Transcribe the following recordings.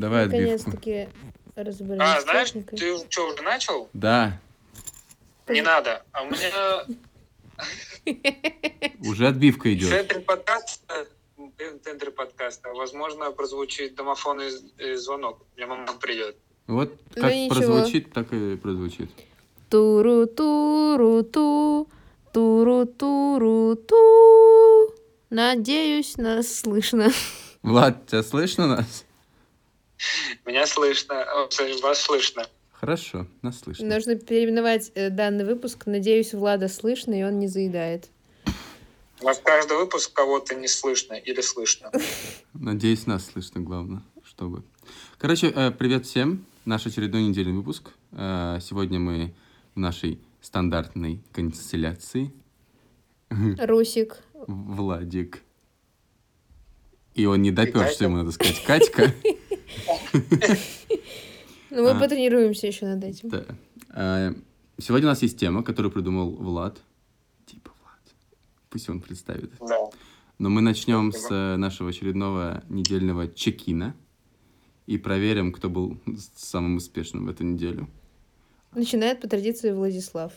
Давай отбивку. Наконец-таки разобрались А, с знаешь, техникой. ты что, уже начал? Да, Не надо. А у меня уже отбивка в идет. центре подкаста, в центре подкаста, возможно, прозвучит домофонный э, звонок. Мне мама придет. Вот Ну как ничего. прозвучит, так и прозвучит. Туру-туру-ту, туру-туру-ту. Надеюсь, нас слышно. Влад, тебя слышно нас? Меня слышно, вас слышно. Хорошо, нас слышно. Нужно переименовать э, данный выпуск. Надеюсь, Влада слышно, и он не заедает. У нас каждый выпуск кого-то не слышно или слышно. Надеюсь, нас слышно, главное, чтобы. Короче, э, привет всем. Наш очередной недельный выпуск. Э, Сегодня мы в нашей стандартной констелляции. Русик. Владик. И он не допер, что ему надо сказать. Катька. Ну, мы А. потренируемся еще над этим. Да. Э, Сегодня у нас есть тема, которую придумал Влад. Типа Влад. Пусть он представит. Да. Но мы начнем с э, нашего очередного недельного чекина и проверим, кто был самым успешным в эту неделю. Начинает по традиции Владислав.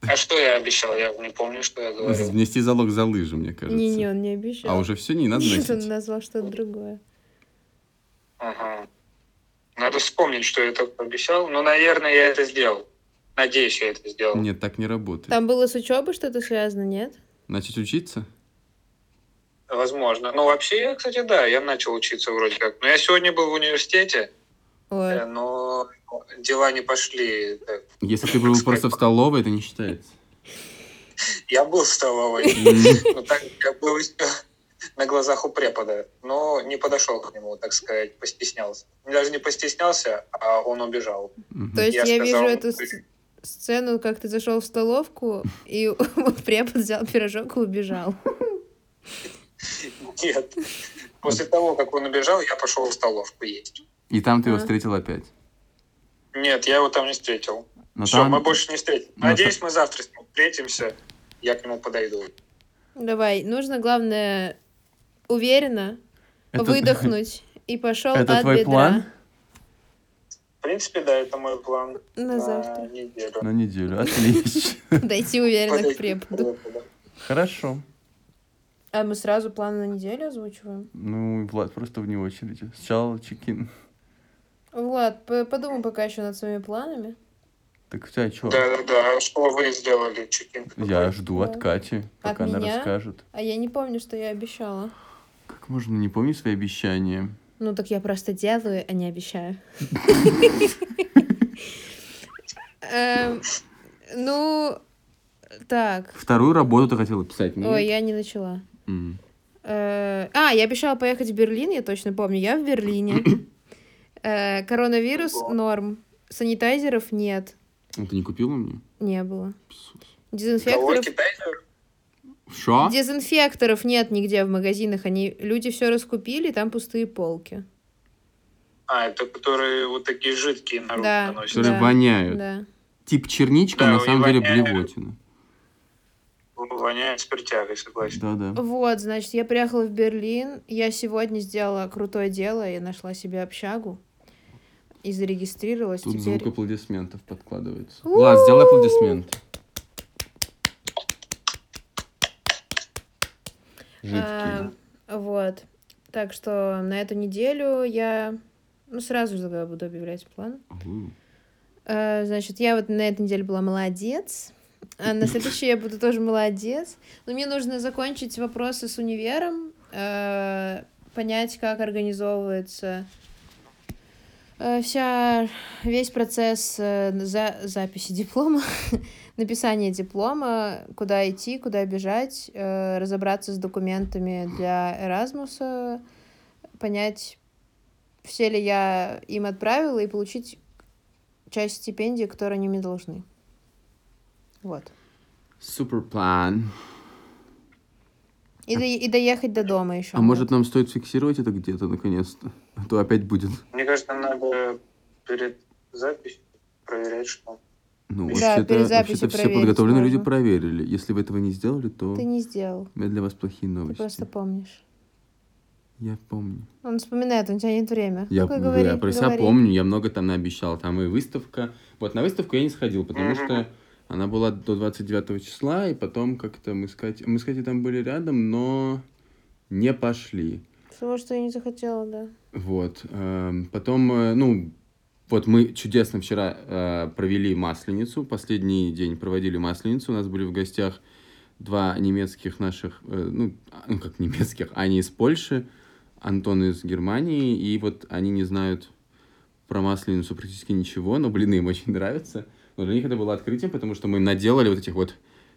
А что я обещал? Я не помню, что я говорил. Внести залог за лыжи, мне кажется. Не-не, он не обещал. А уже все не надо Нет, он носить. назвал что-то другое. Ага. Надо вспомнить, что я только обещал. Ну, наверное, я это сделал. Надеюсь, я это сделал. Нет, так не работает. Там было с учебой что-то связано, нет? Начать учиться? Возможно. Ну, вообще, я, кстати, да, я начал учиться вроде как. Но я сегодня был в университете, Ой. э, но дела не пошли. так. Если ты был просто в столовой, это не считается. Я был в столовой, но так я был еще на глазах у препода, но не подошел к нему, так сказать, постеснялся. Даже не постеснялся, а он убежал. То есть я, Я вижу сказал, эту с- сцену, как ты зашел в столовку, и препод взял пирожок и убежал. Нет. После того, как он убежал, я пошел в столовку есть. И там ты его встретил опять. Нет, я его там не встретил. Но Все, там- мы больше не встретим. но Надеюсь, мы завтра с ним встретимся. Я к нему подойду. Давай, нужно, главное, уверенно Это- выдохнуть. И пошел Это от твой бедра план? В принципе, да, это мой план на на завтра. неделю. На неделю. Отлично. Дойти уверенно к преподу. Хорошо. А мы сразу план на неделю озвучиваем? Ну, Влад просто вне очереди. Сначала чекин. Влад, подумай пока еще над своими планами. Так у тебя что? Да, да, да. А Что вы сделали, чекин? Я жду от. Кати, пока От она меня? расскажет. А я не помню, что я обещала. Как можно не помнить свои обещания? Ну так я просто делаю, а не обещаю. Эм, Ну, так. Вторую работу ты хотела писать? Ой, я не начала. Э, А, я обещала поехать в Берлин, я точно помню. Я в Берлине. Э, Коронавирус норм. Санитайзеров нет. А Ты не купила мне? Не было. Дезинфекторов... Что? Дезинфекторов нет нигде в магазинах. Они... Люди все раскупили, там пустые полки. А, это которые вот такие жидкие на руку Да. наносят. Которые Да. воняют. Да. Тип черничка, Да, на самом деле блевотина. Воняет спиртягой, согласен. Да-да. Вот, значит, я приехала в Берлин. Я сегодня сделала крутое дело. Я нашла себе общагу. И зарегистрировалась. Тут Теперь... звук аплодисментов подкладывается. У-у-у. Влад, сделай аплодисменты. Жидкие. А, вот. Так что на эту неделю я ну, сразу буду объявлять план. А, значит, я вот на этой неделе была молодец. А на следующей я буду тоже молодец. Но мне нужно закончить вопросы с универом, э, понять, как организовывается вся весь процесс э, за, записи диплома, написания диплома, куда идти, куда бежать, э, разобраться с документами для Эразмуса, понять, все ли я им отправила, и получить часть стипендии, которую они мне должны. Вот. Супер план. И, до- и доехать до дома еще. А может нам стоит фиксировать это где-то наконец-то? А то опять будет. Мне кажется, надо перед записью проверять, что... Ну, Да, вообще-то, перед записью вообще-то все подготовленные люди можно. проверили. Если вы этого не сделали, то Ты не сделал. у меня для вас плохие Ты новости. просто помнишь. Я помню. Он вспоминает, он тянет время. Я, Ну-ка, я говори, про себя помню, я много там наобещал. Там и выставка. Вот на выставку я не сходил, потому Мгм. что она была до 29 числа, и потом как-то мы с Катей... Мы с Катей там были рядом, но не пошли. Потому что я не захотела, да. Вот. эм, Потом, э, ну, вот мы чудесно вчера э, провели Масленицу. Последний день проводили Масленицу. У нас были в гостях два немецких наших, э, ну, а, ну, как немецких, они из Польши, Антон из Германии, и вот они не знают про Масленицу практически ничего, но блины им очень нравятся. Но для них это было открытием, потому что мы наделали вот этих вот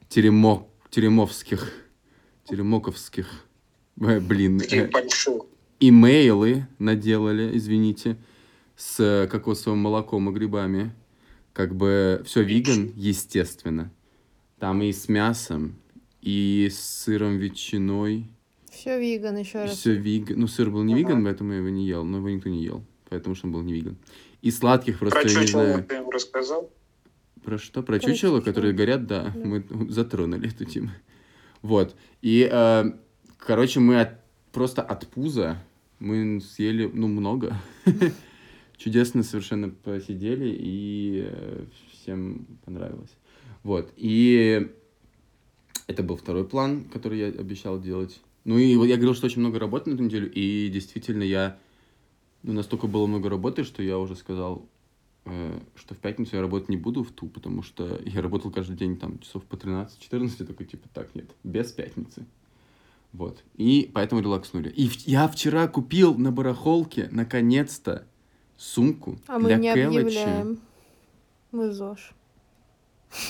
теремо, теремовских, теремоковских, э, блин, э, имейлы наделали, извините, с э, кокосовым молоком и грибами. Как бы все виган, естественно. Там и с мясом, и с сыром ветчиной. Все виган еще раз. Все виган. Ну, сыр был не Ага. виган, поэтому я его не ел. Но его никто не ел. Поэтому что он был не виган. И сладких просто, Про я не знаю. ты им рассказал? Про что? Про Про чучело, чучело. которые горят, да, Да. мы затронули эту тему. Вот. И, э, короче, мы от- просто от пуза мы съели, ну, много. Чудесно совершенно посидели, и э, всем понравилось. Вот. И это был второй план, который я обещал делать. Ну и вот я говорил, что очень много работы на эту неделю, и действительно я... Ну, настолько было много работы, что я уже сказал, что в пятницу я работать не буду в ту, потому что я работал каждый день там часов по 13-14, я такой типа, так, нет, без пятницы. Вот. И поэтому релакснули. И в- я вчера купил на барахолке, наконец-то, сумку А мы для не Кэлочи. объявляем. Мы ЗОЖ.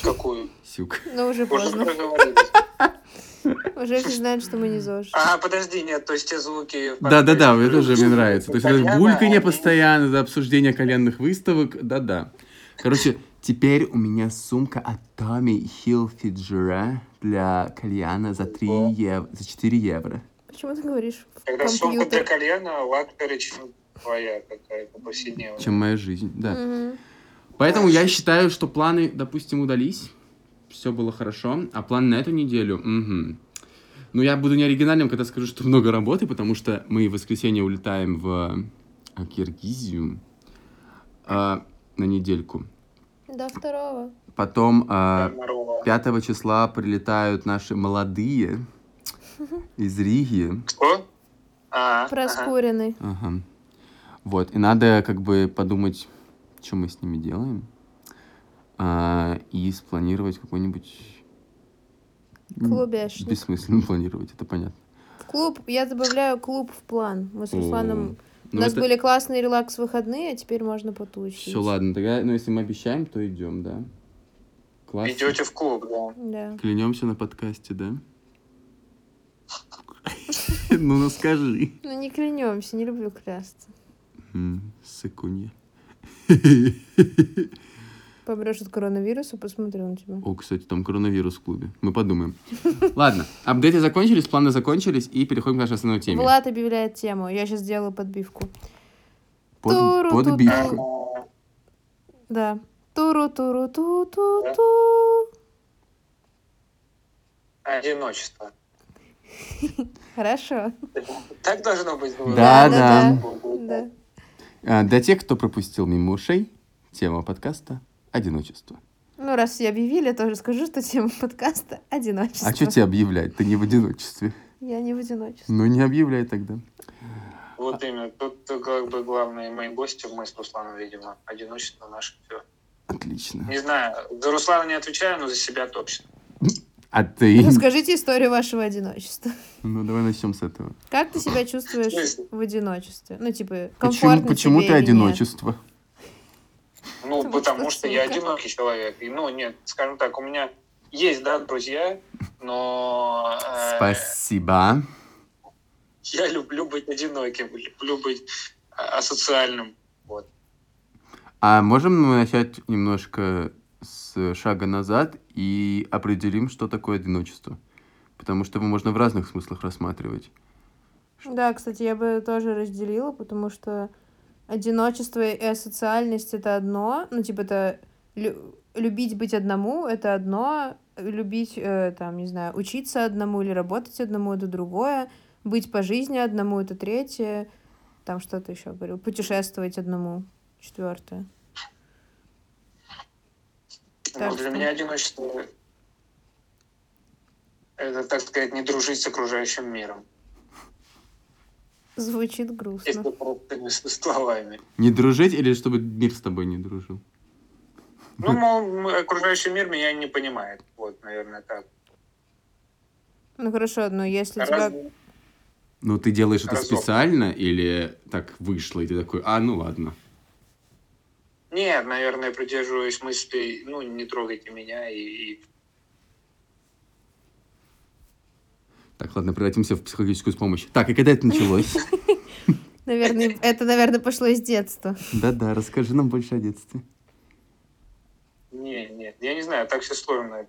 Какую? Сюк. Но уже поздно. Уже все знают, что мы не ЗОЖ. А, подожди, нет, то есть те звуки... Да-да-да, мне тоже мне нравится. То есть это бульканье постоянно, это обсуждение коленных выставок, да-да. Короче, теперь у меня сумка от Tommy Hilfiger для кальяна за 3 Ого. евро, за 4 евро. Почему ты говоришь Когда сумка для кальяна luxury, чем твоя какая-то повседневная. Чем моя жизнь, да. Мгм. Поэтому я считаю, что планы, допустим, удались. Все было хорошо. А план на эту неделю? Мгм. Ну, я буду не оригинальным, когда скажу, что много работы, потому что мы в воскресенье улетаем в э, Киргизию а, на недельку. До второго. Потом а, Здорово. 5 числа прилетают наши молодые из Риги. Кто? А. Проскуренный. Ага. Вот, и надо как бы подумать, что мы с ними делаем, а, и спланировать какой-нибудь... м, Клубешник. Бессмысленно планировать, это понятно. В клуб, я добавляю клуб в план. Мы с Русланом... У Ну, нас это- были классные релакс-выходные, а теперь можно потусить. Все, ладно, тогда, ну, если мы обещаем, то идем, да? Классно. Идете в клуб, да. Да. Клянемся на подкасте, да? Ну, ну скажи. Ну не клянемся, не люблю клясться. Сыкунья. Помрешь от коронавируса, посмотрю на тебя. О, кстати, там коронавирус в клубе. Мы подумаем. Ладно, апдейты закончились, планы закончились, и переходим к нашей основной теме. Влад объявляет тему. Я сейчас сделаю подбивку. Под, подбивку. Да. туру туру ту ту ту Одиночество. Хорошо. Так должно быть. Да, да. да. А, Для тех, кто пропустил мимо ушей, тема подкаста — одиночество. Ну, раз все объявили, тоже скажу, что тема подкаста — одиночество. А что тебе объявлять? Ты не в одиночестве. Я не в одиночестве. Ну, не объявляй тогда. Вот именно. Тут э, как бы главные мои гости, мы с Русланом, видимо. Одиночество наше все. Отлично. Не знаю, за Руслана не отвечаю, но за себя точно. А ты? Расскажите историю вашего одиночества. Ну, давай начнем с этого. Как ты себя чувствуешь в одиночестве? Ну, типа, Почему, комфортно почему тебе ты или нет? одиночество? Ну, Потому потому что что я одинокий человек. И, ну, нет, скажем так, у меня есть, да, друзья, но э, Спасибо. я люблю быть одиноким, люблю быть э, асоциальным. Вот. А можем мы начать немножко с шага назад и определим, что такое одиночество? Потому что его можно в разных смыслах рассматривать. Да, кстати, я бы тоже разделила, потому что одиночество и асоциальность — это одно. Ну, типа, это лю- любить быть одному — это одно, любить, э, там, не знаю, учиться одному или работать одному — это другое. Быть по жизни одному это третье. Там что-то еще говорил. Путешествовать одному четвертое. Так Ну, для что- меня одиночество это, так сказать, не дружить с окружающим миром. Звучит грустно. Если простыми словами. Не дружить или чтобы мир с тобой не дружил? Ну, мол, окружающий мир меня не понимает. Вот, наверное, так. Ну хорошо, но если тебя... Раз- Ну, ты делаешь это Разок. специально или так вышло, и ты такой, а, ну ладно. Нет, наверное, придерживаюсь мысли, ну, не трогайте меня и, Так, ладно, превратимся в психологическую помощь. Так, и когда это началось? Наверное, это, наверное, пошло из детства. Да-да, расскажи нам больше о детстве. Не, нет, я не знаю, так все сложно.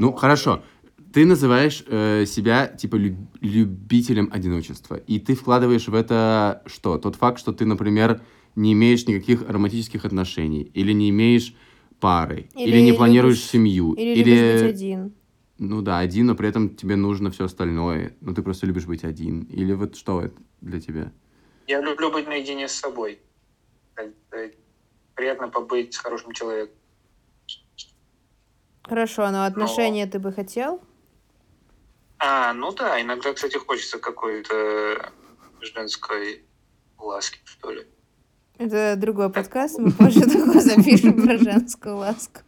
Ну, хорошо. Ты называешь э, себя, типа, лю- любителем одиночества. И ты вкладываешь в это что? Тот факт, что ты, например, не имеешь никаких романтических отношений, или не имеешь пары, или, Или не планируешь любишь- семью, Или любишь быть один. Ну да, один, но при этом тебе нужно все остальное. Ну ты просто любишь быть один. Или вот что это для тебя? Я люблю быть наедине с собой. Так сказать, Приятно побыть с хорошим человеком. Хорошо, но отношения ты бы хотел? А, ну да, иногда, кстати, хочется какой-то женской ласки, что ли. Это другой подкаст, мы позже такой запишем про женскую ласку.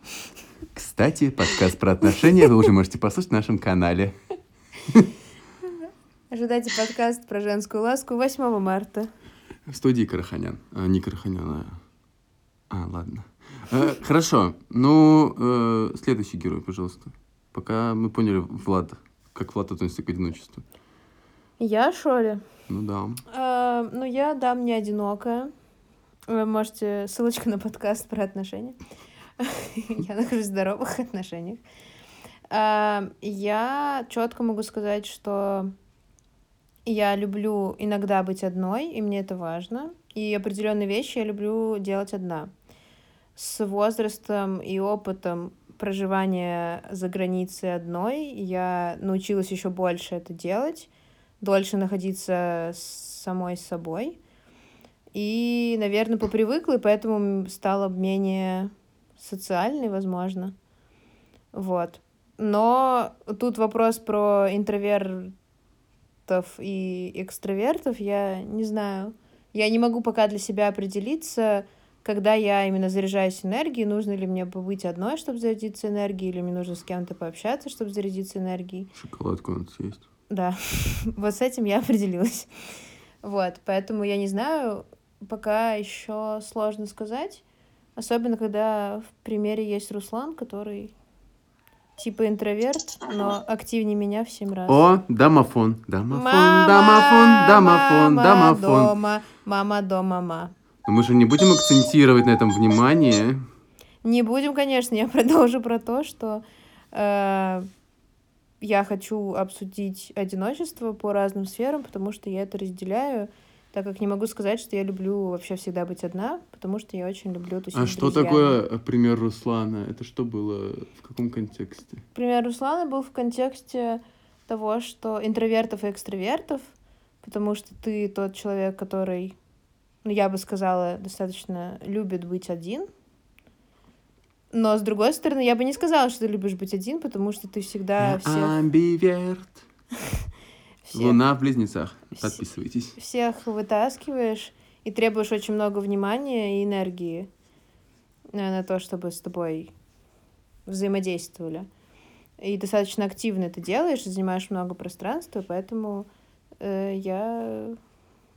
Кстати, подкаст про отношения вы уже можете послушать на нашем канале. Ожидайте подкаст про женскую ласку 8 марта. В студии Караханян. А, не Караханян, а... А, ладно. Э, хорошо. Ну, э, следующий герой, пожалуйста. Пока мы поняли, Влад, как Влад относится к одиночеству. Я, что ли? Ну да. А, ну, я, да, мне одинокая. Вы можете... Ссылочка на подкаст про отношения. Я нахожусь в здоровых отношениях. А, Я четко могу сказать, что я люблю иногда быть одной, и мне это важно. И определенные вещи я люблю делать одна. С возрастом и опытом проживания за границей одной я научилась еще больше это делать, дольше находиться с самой собой. И, наверное, попривыкла, и поэтому стала менее социальной, возможно. Вот. Но тут вопрос про интровертов и экстравертов, я не знаю. Я не могу пока для себя определиться, когда я именно заряжаюсь энергией, нужно ли мне побыть одной, чтобы зарядиться энергией, или мне нужно с кем-то пообщаться, чтобы зарядиться энергией. Шоколадку надо съесть. Да, вот с этим я определилась. Вот, поэтому я не знаю, пока еще сложно сказать. Особенно, когда в примере есть Руслан, который типа интроверт, но активнее меня в семь раз. О, домофон. Домофон, Мама, домофон, домофон, мама домофон. дома, мама дома, мама. Но мы же не будем акцентировать на этом внимание. Не будем, конечно, я продолжу про то, что э, я хочу обсудить одиночество по разным сферам, потому что я это разделяю, так как не могу сказать, что я люблю вообще всегда быть одна, потому что я очень люблю тусить А с что друзьями. такое э, пример Руслана? Это что было? В каком контексте? Пример Руслана был в контексте того, что интровертов и экстравертов, потому что ты тот человек, который, ну, я бы сказала, достаточно любит быть один. Но, с другой стороны, я бы не сказала, что ты любишь быть один, потому что ты всегда всех, Амбиверт. всех, Луна в близнецах. Подписывайтесь. всех вытаскиваешь и требуешь очень много внимания и энергии э, на то, чтобы с тобой взаимодействовали. И достаточно активно это делаешь, занимаешь много пространства, поэтому э, я...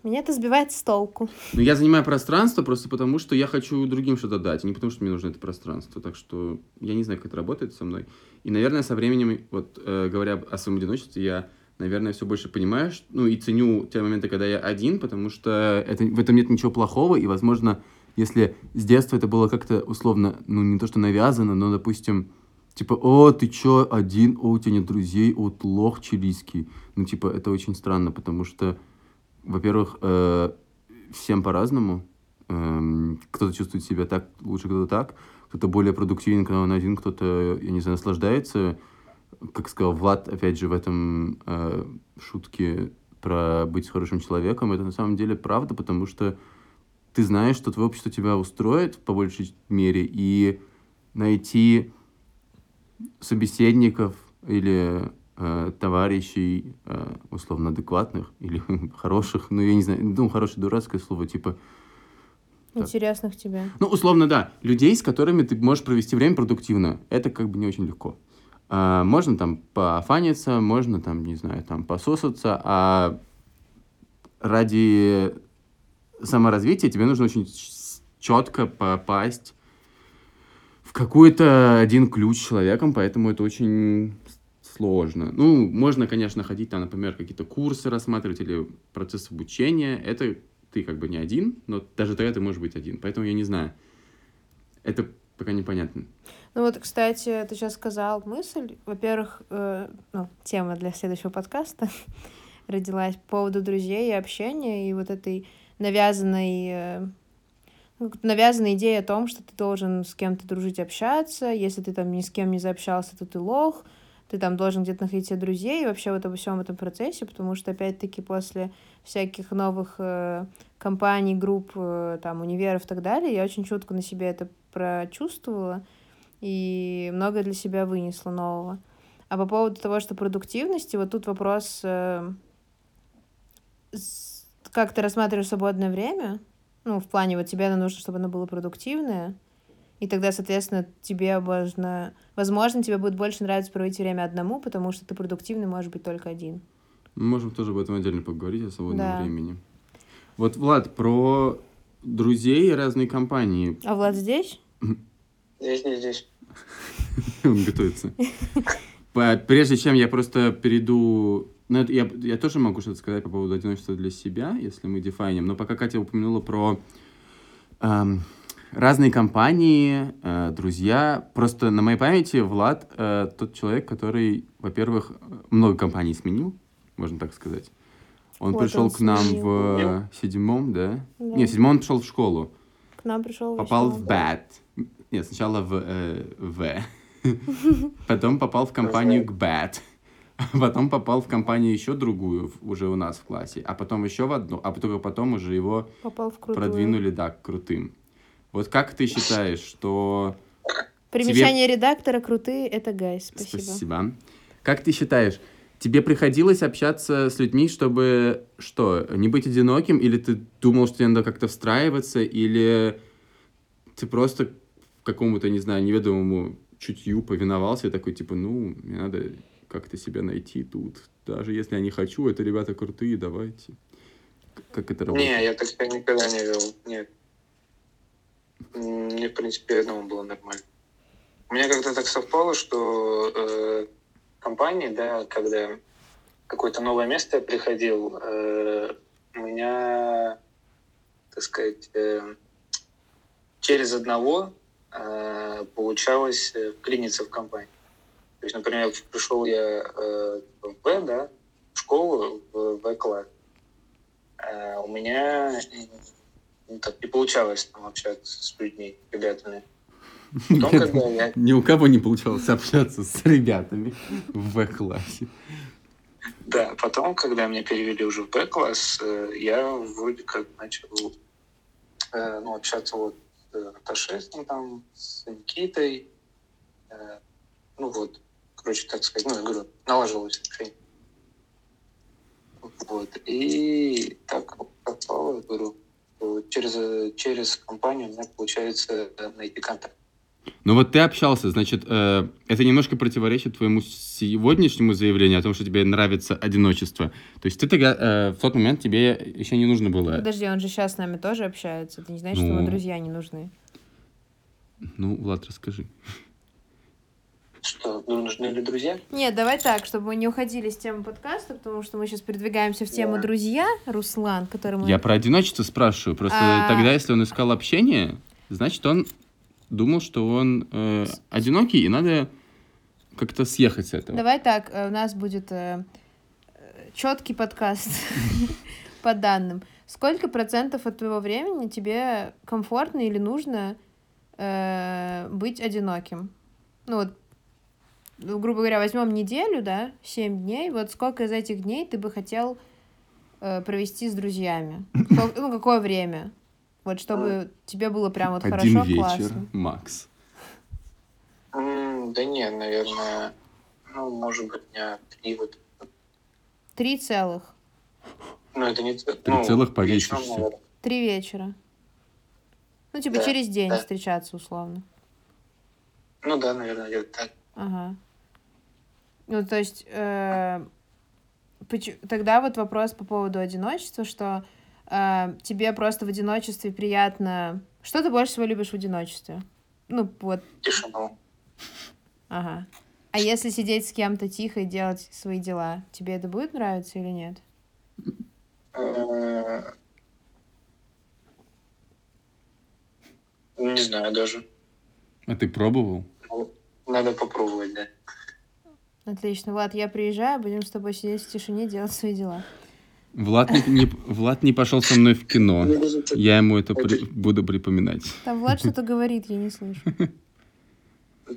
Меня это сбивает с толку. Ну, я занимаю пространство просто потому, что я хочу другим что-то дать, а не потому, что мне нужно это пространство. Так что я не знаю, как это работает со мной. И, наверное, со временем, вот э, говоря о своем одиночестве, я, наверное, все больше понимаю, ш- ну, и ценю те моменты, когда я один, потому что это, в этом нет ничего плохого, и, возможно, если с детства это было как-то условно, ну, не то, что навязано, но, допустим, типа, о, ты чё, один, о, у тебя нет друзей, о, ты лох чилийский. Ну, типа, это очень странно, потому что, во-первых, э, всем по-разному. Эм, кто-то чувствует себя так, лучше кто-то так. Кто-то более продуктивен, когда он один, кто-то, я не знаю, наслаждается как сказал Влад, опять же, в этом э, шутке про быть хорошим человеком, это на самом деле правда, потому что ты знаешь, что твое общество тебя устроит по большей мере, и найти собеседников или э, товарищей, э, условно, адекватных или хороших, ну, я не знаю, ну, хорошее дурацкое слово, типа, Так. Интересных тебе. ну, условно, да, людей, с которыми ты можешь провести время продуктивно. Это как бы не очень легко. А, можно там пофаниться, можно там, не знаю, там пососаться, а ради саморазвития тебе нужно очень четко попасть в какой-то один ключ с человеком, поэтому это очень сложно. Ну, можно, конечно, ходить там, например, какие-то курсы рассматривать или процесс обучения. Это ты как бы не один, но даже тогда ты можешь быть один. Поэтому я не знаю. Это пока непонятно. Ну вот, кстати, ты сейчас сказал мысль. Во-первых, э, ну, тема для следующего подкаста родилась по поводу друзей и общения, и вот этой навязанной, э, ну, как навязанной идеи о том, что ты должен с кем-то дружить, общаться. Если ты там ни с кем не заобщался, то ты лох. Ты там должен где-то находить себе друзей и вообще вот обо всем этом процессе, потому что, опять-таки, после всяких новых э, компаний, групп, э, там, универов и так далее, я очень чутко на себе это прочувствовала и многое для себя вынесла нового. А по поводу того, что продуктивности, вот тут вопрос, э, как ты рассматриваешь свободное время, ну, в плане вот тебе оно нужно, чтобы оно было продуктивное, и тогда, соответственно, тебе можно, возможно, тебе будет больше нравиться проводить время одному, потому что ты продуктивный можешь быть только один. Мы можем тоже об этом отдельно поговорить, о свободном Да. времени. Вот, Влад, про друзей и разные компании. А Влад здесь? Здесь, здесь, здесь. Он готовится. Прежде чем я просто перейду... Ну, это я, я тоже могу что-то сказать по поводу одиночества для себя, если мы дефайним. Но пока Катя упомянула про эм, разные компании, э, друзья. Просто на моей памяти Влад э, тот человек, который, во-первых, много компаний сменил, можно так сказать. Он Вот пришел он к нам сменил. в седьмом, да? Да. Нет, в седьмом он пришел в школу. К нам пришел Попал в БЭТ. Нет, сначала в э, В. Потом попал в компанию к БЭТ. Потом попал в компанию еще другую, уже у нас в классе. А потом еще в одну. А только потом уже его Попал в крутую. продвинули, да, к крутым. Вот как ты считаешь, что... Примечание редактора крутые, это гайс. Спасибо. Спасибо. Как ты считаешь, тебе приходилось общаться с людьми, чтобы что, не быть одиноким, или ты думал, что тебе надо как-то встраиваться, или ты просто какому-то, не знаю, неведомому чутью повиновался и такой, типа, ну, мне надо как-то себя найти тут. Даже если я не хочу, это ребята крутые, давайте. Как это работает? Не, я так себя никогда не вел. Нет. Мне, в принципе, одному было нормально. У меня как-то так совпало, что э, компании, да, когда какое-то новое место я приходил, э, у меня, так сказать, э, через одного э, получалось э, вклиниться в компанию. То есть, например, пришел я э, в В, да, в школу, в В-класс. Э, у меня ну, так не получалось там общаться с людьми, ребятами. Потом, когда я... Ни у кого не получалось общаться с ребятами в В-классе. Да, потом, когда меня перевели уже в Б-класс, э, я вроде как начал ну, общаться вот Наташей, ну, там, с Никитой. Э, Ну вот, короче, так сказать, ну, я говорю, налаживалось общение. Вот, и так попало, говорю, через, э, через компанию у меня получается э, найти контакт. Ну вот ты общался, значит, э, это немножко противоречит твоему сегодняшнему заявлению о том, что тебе нравится одиночество. То есть ты тогда, э, в тот момент тебе еще не нужно было... Подожди, он же сейчас с нами тоже общается. Это не значит, что Ну. ему друзья не нужны. Ну, Влад, расскажи. Что, ну, нужны ли друзья? Нет, давай так, чтобы мы не уходили с темы подкаста, потому что мы сейчас передвигаемся в тему Да. друзья, Руслан, который мы... Я про одиночество спрашиваю. Просто А. тогда, если он искал общение, значит, он думал, что он э, одинокий, и надо как-то съехать с этого. Давай так, э, у нас будет четкий подкаст по данным. Сколько процентов от твоего времени тебе комфортно или нужно э, быть одиноким? Ну вот ну, грубо говоря, возьмем неделю, да, 7 дней, вот сколько из этих дней ты бы хотел э, провести с друзьями? Ну, какое время? Вот чтобы тебе было прям вот Один хорошо, вечер, классно. Макс. Да не, наверное, ну, может быть, дня три вот. Три целых. Ну, это не... ц- Три ну, целых повесишься. Три вечера. Ну, типа Да, через день да. встречаться условно. Ну да, наверное, где-то так. Ага. Ну, то есть, э, поч- тогда вот вопрос по поводу одиночества, что э, тебе просто в одиночестве приятно... Что ты больше всего любишь в одиночестве? Ну, вот, Тишину. ага. А если сидеть с кем-то тихо и делать свои дела, тебе это будет нравиться или нет? Э, Не знаю даже. А ты пробовал? Ну, Надо попробовать, да. Отлично. Влад, я приезжаю, будем с тобой сидеть в тишине, делать свои дела. Влад не, не- Влад не пошел со мной в кино. Я ему это при- буду припоминать. Там Влад что-то говорит, я не слышу.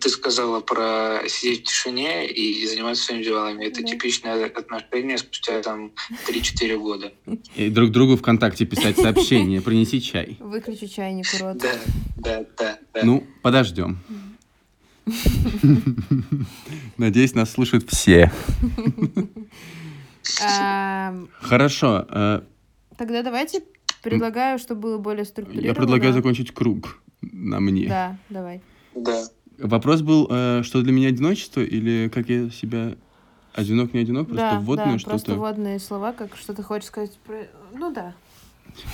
Ты сказала про сидеть в тишине и заниматься своими делами. Это Да. типичное отношение спустя там 3-4 года. И друг другу ВКонтакте писать сообщение, принеси чай. Выключи чайник, урод. Да, да, да, да. Ну, подождем. Надеюсь, нас слушают все. Хорошо. э, Тогда давайте предлагаю, чтобы было более структурировано. Я предлагаю закончить круг на мне. Да, давай. Да. Вопрос был, э, что для меня одиночество или как я себя одинок, не одинок, просто да, вводное да, просто что-то. вводные слова, как что ты хочешь сказать про... Ну да.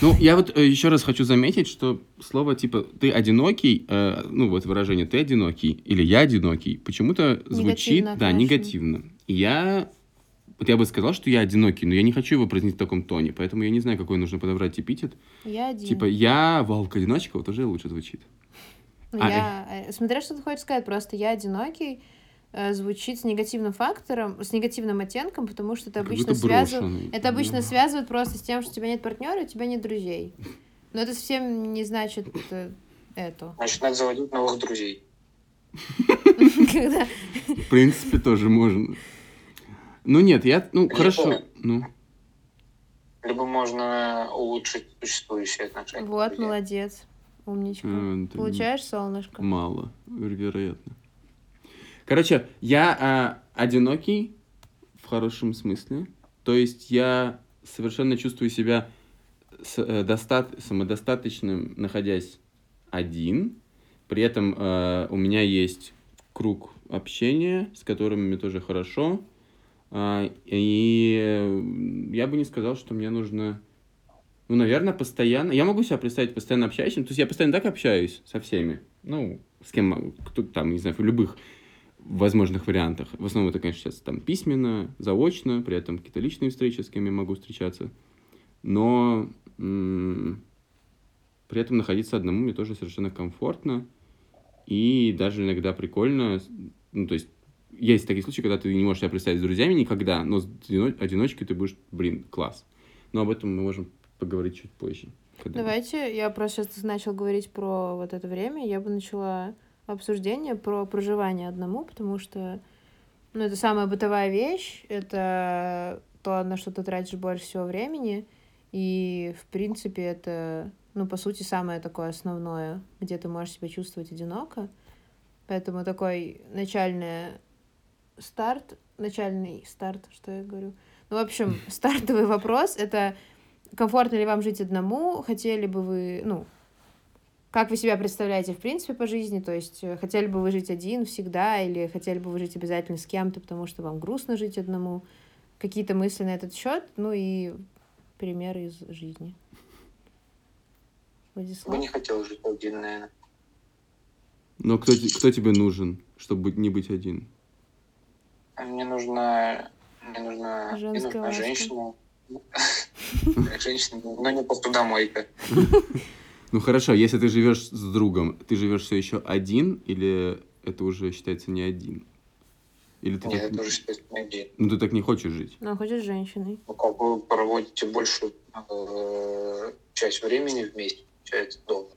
Ну, я вот э, еще раз хочу заметить, что слово типа «ты одинокий», э, ну вот выражение «ты одинокий» или «я одинокий» почему-то звучит, Негативно да, окрашено. негативно. Я, вот я бы сказал, что я одинокий, но я не хочу его произнести в таком тоне, поэтому я не знаю, какой нужно подобрать эпитет. Я один. Типа «я волк-одиночка» вот уже лучше звучит. Ну, а, я... э, Смотря, что ты хочешь сказать, просто я одинокий э, звучит с негативным фактором, с негативным оттенком, потому что это Как обычно связывает... Это обычно связывает просто с тем, что у тебя нет партнера, у тебя нет друзей. Но это совсем не значит э, это. Значит, надо заводить новых друзей. Когда В принципе, тоже можно. Ну нет, я, ну Я хорошо, ну Либо можно улучшить существующие отношения. Вот, молодец. Умничка. это Получаешь солнышко? мало, вероятно. Короче, я а, одинокий в хорошем смысле. То есть я совершенно чувствую себя с- э, доста- самодостаточным, находясь один. При этом э, у меня есть круг общения, с которыми мне тоже хорошо. А, и э, я бы не сказал, что мне нужно... Ну, наверное, постоянно... Я могу себя представить постоянно общающим. То есть я постоянно так общаюсь со всеми. Ну, с кем могу. Кто там, не знаю, в любых возможных вариантах. В основном это, конечно, сейчас там письменно, заочно, при этом какие-то личные встречи, с кем я могу встречаться. Но при этом находиться одному мне тоже совершенно комфортно. И даже иногда прикольно. Ну, то есть есть такие случаи, когда ты не можешь себя представить с друзьями никогда, но с одино- одиночкой ты будешь, блин, класс. Но об этом мы можем поговорить чуть позже. когда- Давайте, я просто сейчас начал говорить про вот это время, я бы начала обсуждение про проживание одному, потому что, ну, это самая бытовая вещь, это то, на что ты тратишь больше всего времени, и, в принципе, это, ну, по сути, самое такое основное, где ты можешь себя чувствовать одиноко. Поэтому такой начальный старт, начальный старт, что я говорю. Ну, в общем, стартовый вопрос — это комфортно ли вам жить одному, хотели бы вы, ну, как вы себя представляете, в принципе, по жизни, то есть э, хотели бы вы жить один всегда, или хотели бы вы жить обязательно с кем-то, потому что вам грустно жить одному, какие-то мысли на этот счет, ну и примеры из жизни. Бы Владислав? не хотел жить один, наверное. Но кто, кто тебе нужен, чтобы не быть один? А Мне нужна... Мне нужна... Мне Женская нужна ласка. женщина. Женщина, но не посудомойка. Ну хорошо, если ты живешь с другом, ты живешь все еще один, или это уже считается не один? Или ты Нет, так... это уже считается не один. Ну ты так не хочешь жить? Ну, хочет с женщиной. Ну, как вы проводите большую э, часть времени вместе, получается, дома.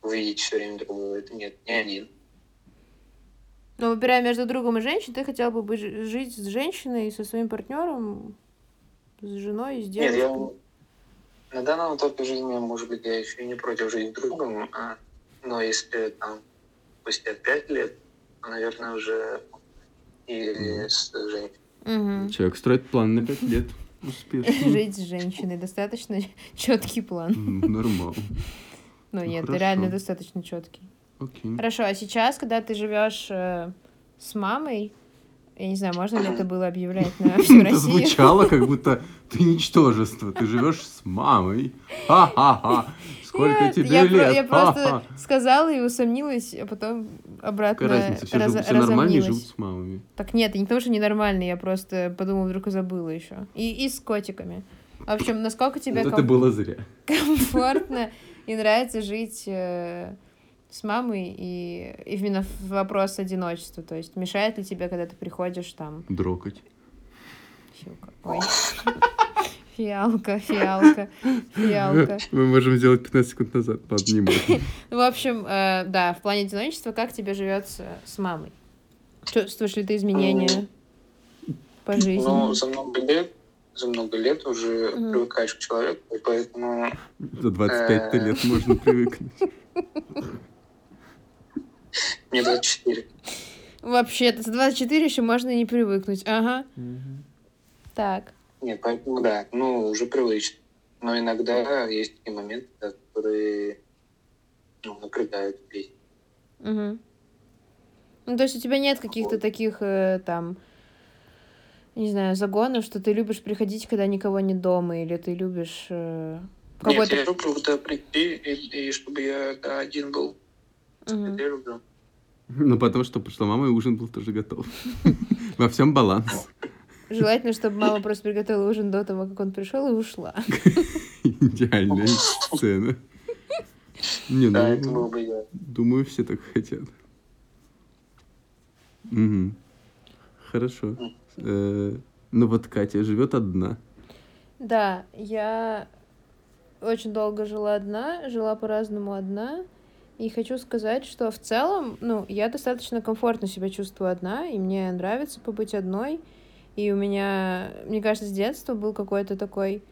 Вы видите все время друг друга. Это нет, не один. Но выбирая между другом и женщиной, ты хотел бы жить с женщиной, со своим партнером, с женой, с Нет, девушкой? я на данном этапе жизни, может быть, я еще и не против жить с другом, а, но если там спустя пять лет, то, наверное, уже и с женщиной. Мгм. Человек строит план на пять лет. Успешно. Жить с женщиной. Достаточно четкий план. Нормал. Ну Ну, нет, реально достаточно четкий. Окей. Хорошо, а сейчас, когда ты живешь э, с мамой, я не знаю, можно ли это было объявлять на всю Это Россию? звучало, как будто ты ничтожество. Ты живешь с мамой. Ха-ха-ха. Сколько Нет, тебе я, про- лет? я просто сказала и усомнилась, а потом обратно Какая разница? Все, раз- все нормальные живут с мамами. Так нет, не потому что ненормальный, я просто подумала, вдруг и забыла еще. И, и с котиками. В общем, насколько тебе Вот ком- это было зря. комфортно и нравится жить э, с мамой и именно в вопрос одиночества. То есть мешает ли тебе, когда ты приходишь там Дрокать. Филка. Ой. Фиалка, фиалка, фиалка. Мы можем сделать 15 секунд назад. Не можем. В общем, э, да, в плане одиночества, как тебе живется с мамой? Чувствуешь ли ты изменения по жизни? Но за много лет, за много лет уже Мгм. привыкаешь к человеку, и поэтому За 25 лет можно привыкнуть. Мне 24. Вообще-то, за 24 еще можно не привыкнуть. Ага. Так. Нет, поэтому да, ну, уже привычно. Но иногда есть такие моменты, которые ну, напрягают весь. Мгм. Ну, то есть у тебя нет каких-то таких э, там, не знаю, загонов, что ты любишь приходить, когда никого нет дома, или ты любишь э, Нет, какой-то... я люблю да, прийти, и, и чтобы я да, один был. Люблю. Ну, потому что пришла мама, и ужин был тоже готов. Во всем баланс. Желательно, чтобы мама просто приготовила ужин до того, как он пришел и ушла. Идеальная сцена. Не, Да, это было ну, бы я. думаю, все так хотят. Мгм. Хорошо. Э, Ну вот Катя живет одна. Да, я очень долго жила одна, жила по-разному одна. И хочу сказать, что в целом, ну, я достаточно комфортно себя чувствую одна, и мне нравится побыть одной. И у меня, мне кажется, с детства был какой-то такой,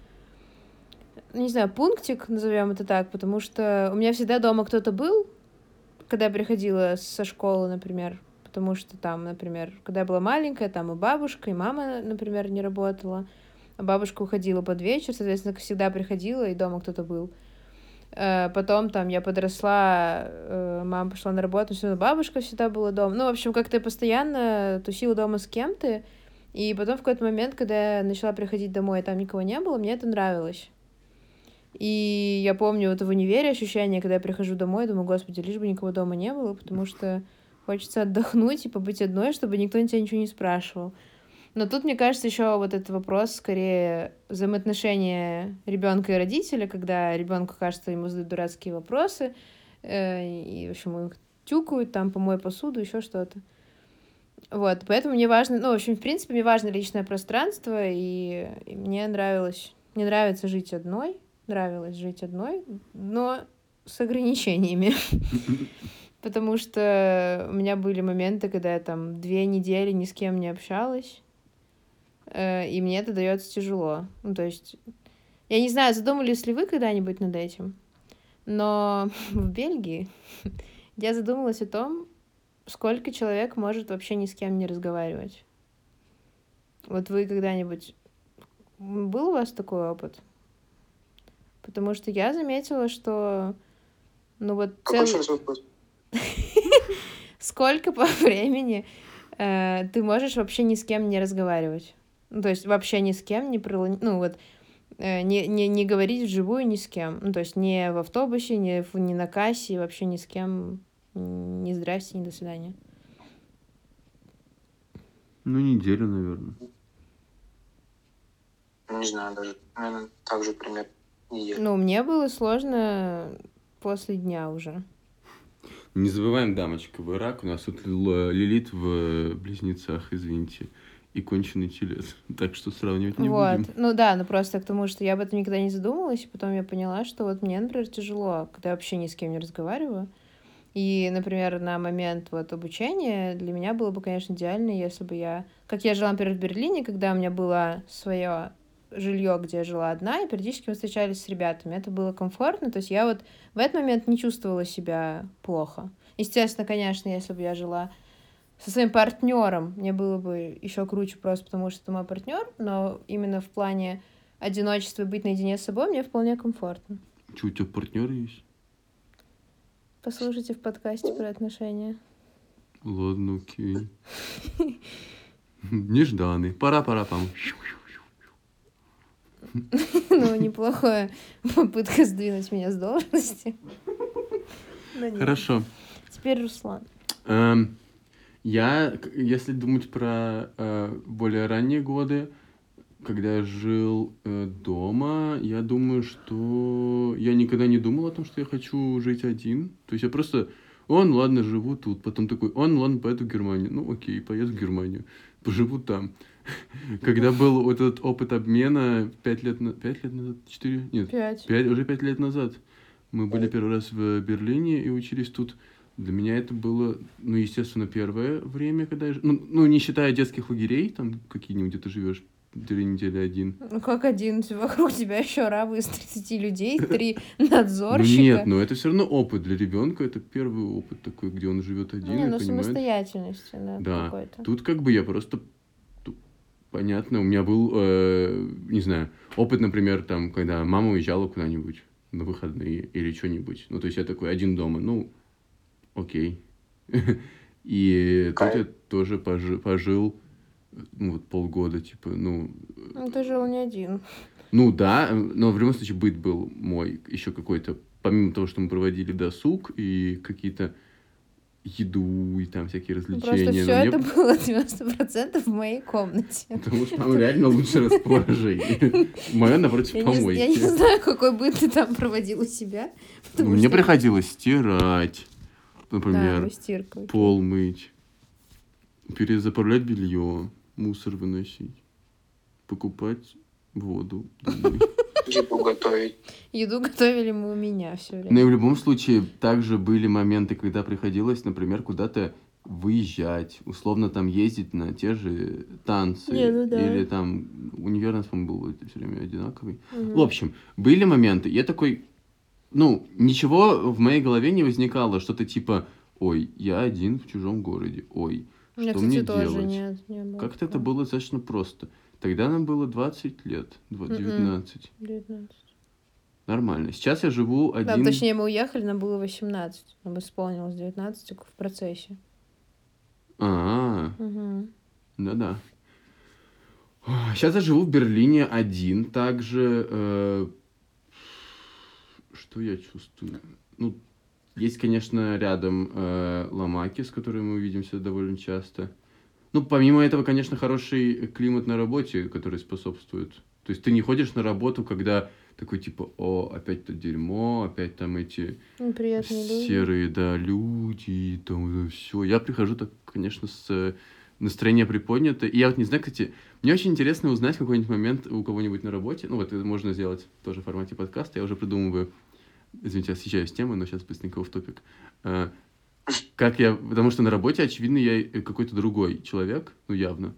не знаю, пунктик, назовем это так, потому что у меня всегда дома кто-то был, когда я приходила со школы, например, потому что там, например, когда я была маленькая, там и бабушка, и мама, например, не работала, а бабушка уходила под вечер, соответственно, всегда приходила, и дома кто-то был. Э, Потом там я подросла, э, мама пошла на работу, все равно бабушка всегда была дома. Ну, в общем, как-то постоянно тусила дома с кем-то, и потом в какой-то момент, когда я начала приходить домой, и там никого не было, мне это нравилось. И я помню вот в универе ощущение, когда я прихожу домой, думаю, господи, лишь бы никого дома не было, потому что хочется отдохнуть и побыть одной, чтобы никто на тебя ничего не спрашивал. Но тут, мне кажется, еще вот этот вопрос скорее взаимоотношения ребенка и родителя, когда ребенку кажется, ему задают дурацкие вопросы, э, и, в общем, их тюкают, там, помой посуду, еще что-то. Вот, поэтому мне важно, ну, в общем, в принципе, мне важно личное пространство, и, и мне нравилось, мне нравится жить одной, нравилось жить одной, но с ограничениями. Потому что у меня были моменты, когда я там две недели ни с кем не общалась, и мне это дается тяжело. Ну, то есть, я не знаю, задумывались ли вы когда-нибудь над этим, но в Бельгии я задумалась о том, сколько человек может вообще ни с кем не разговаривать. Вот вы когда-нибудь... Был у вас такой опыт? Потому что я заметила, что... Ну вот Какой сколько по времени э, ты можешь вообще ни с кем не разговаривать? Ну, то есть вообще ни с кем не пролон- ну вот э, не, не, не говорить вживую ни с кем. Ну, то есть не в автобусе, не, в- не на кассе, вообще ни с кем. Ни здрасте, ни до свидания. Ну, неделю, наверное. Не знаю даже. Наверное, так же примерно неделю. Ну, мне было сложно после дня уже. Не забываем, дамочка, в Ирак у нас тут Лилит в Близнецах, извините, и конченый телец. Так что сравнивать не вот. будем. Ну да, ну просто к тому, что я об этом никогда не задумывалась, и потом я поняла, что вот мне, например, тяжело, когда я вообще ни с кем не разговариваю. И, например, на момент вот обучения для меня было бы, конечно, идеально, если бы я... Как я жила, например, в Берлине, когда у меня было свое жилье, где я жила одна, и периодически мы встречались с ребятами. Это было комфортно. То есть я вот в этот момент не чувствовала себя плохо. Естественно, конечно, если бы я жила со своим партнером, мне было бы еще круче просто потому, что это мой партнер, но именно в плане одиночества быть наедине с собой мне вполне комфортно. Че, у тебя партнер есть? Послушайте в подкасте про отношения. Ладно, окей. Нежданный. Пора-пора-пам. Ну, неплохая попытка сдвинуть меня с должности. Хорошо. Теперь Руслан. Я, если думать про э, более ранние годы, когда я жил э, дома, я думаю, что я никогда не думал о том, что я хочу жить один. То есть я просто, он, ладно, живу тут. Потом такой, он, ладно, поеду в Германию. Ну, окей, поеду в Германию. Поживу там. Когда был вот этот опыт обмена пять лет, на... пять лет назад, четыре, нет, Пять. Пять, уже пять лет назад. Мы были первый раз в Берлине и учились тут. Для меня это было, ну, естественно, первое время, когда я... Ну, ну не считая детских лагерей, там какие-нибудь, где ты живешь две недели один. Ну как один? Вокруг тебя еще арабы из 30 людей, три Ну надзорщика. нет, но это все равно опыт для ребенка. Это первый опыт такой, где он живет один Не, ну самостоятельности, да, Да. какой-то. Тут как бы я просто... Понятно, у меня был, э, не знаю, опыт, например, там, когда мама уезжала куда-нибудь на выходные или что-нибудь. Ну, то есть я такой один дома, ну, окей. И тут я тоже пожи- пожил, ну, вот полгода, типа, ну, Ну ты жил не один. ну да, но в любом случае быт был мой еще какой-то, помимо того, что мы проводили досуг и какие-то еду и там всякие Ну, развлечения. Просто все мне это было 90% в моей комнате. Потому что там реально лучше расположение. Мое напротив помойки. я не знаю, какой быт ты там проводил у себя. Мне приходилось стирать, например, стирка. пол мыть, перезаправлять белье, мусор выносить, покупать воду. Еду готовить. Еду готовили мы у меня все время. Ну и в любом случае, также были моменты, когда приходилось, например, куда-то выезжать, условно там ездить на те же танцы. Не, ну да. Или там универ у нас, по-моему, был все время одинаковый. Мгм. В общем, были моменты. Я такой, ну, ничего в моей голове не возникало, что-то типа, ой, я один в чужом городе, ой, меня, что кстати, мне тоже делать? нет, не было. Как-то это было достаточно просто. Тогда нам было 20 лет, два- Мгм. 19. 19. Нормально. Сейчас я живу Да, один... точнее, мы уехали, нам было 18. Нам исполнилось 19 только в процессе. А, Мгм. да-да. Сейчас я живу в Берлине один. Также... э, Что я чувствую? Ну, есть, конечно, рядом э, Ламаки, с которой мы увидимся довольно часто. Ну, помимо этого, конечно, хороший климат на работе, который способствует. То есть ты не ходишь на работу, когда такой типа, о, опять то дерьмо, опять там эти приятные люди. серые, да, люди, там все. Я прихожу так, конечно, с э, настроение приподнято. И я вот не знаю, кстати, мне очень интересно узнать какой-нибудь момент у кого-нибудь на работе. Ну, вот это можно сделать тоже в формате подкаста. Я уже придумываю. Извините, я съезжаю с темы, но сейчас быстренько в топик. Э, Как я... Потому что на работе, очевидно, я какой-то другой человек, ну, явно.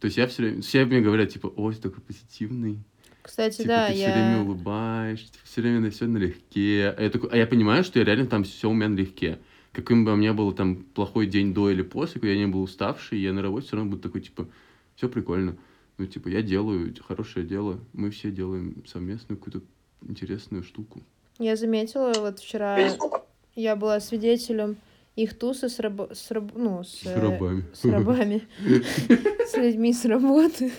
То есть я все время... Все мне говорят, типа, ой, ты такой позитивный. Кстати, Типа, да, ты все время я... улыбаешься, все время на все налегке. А я, такой, а я понимаю, что я реально там все у меня налегке. Каким бы у меня был там плохой день до или после, когда я не был уставший, я на работе все равно буду такой, типа, все прикольно. Ну, типа, я делаю хорошее дело, мы все делаем совместную какую-то интересную штуку. Я заметила, вот вчера я была свидетелем их туса с, рабо... с, раб- ну, с, С э, рабами. с рабами, с людьми с работы.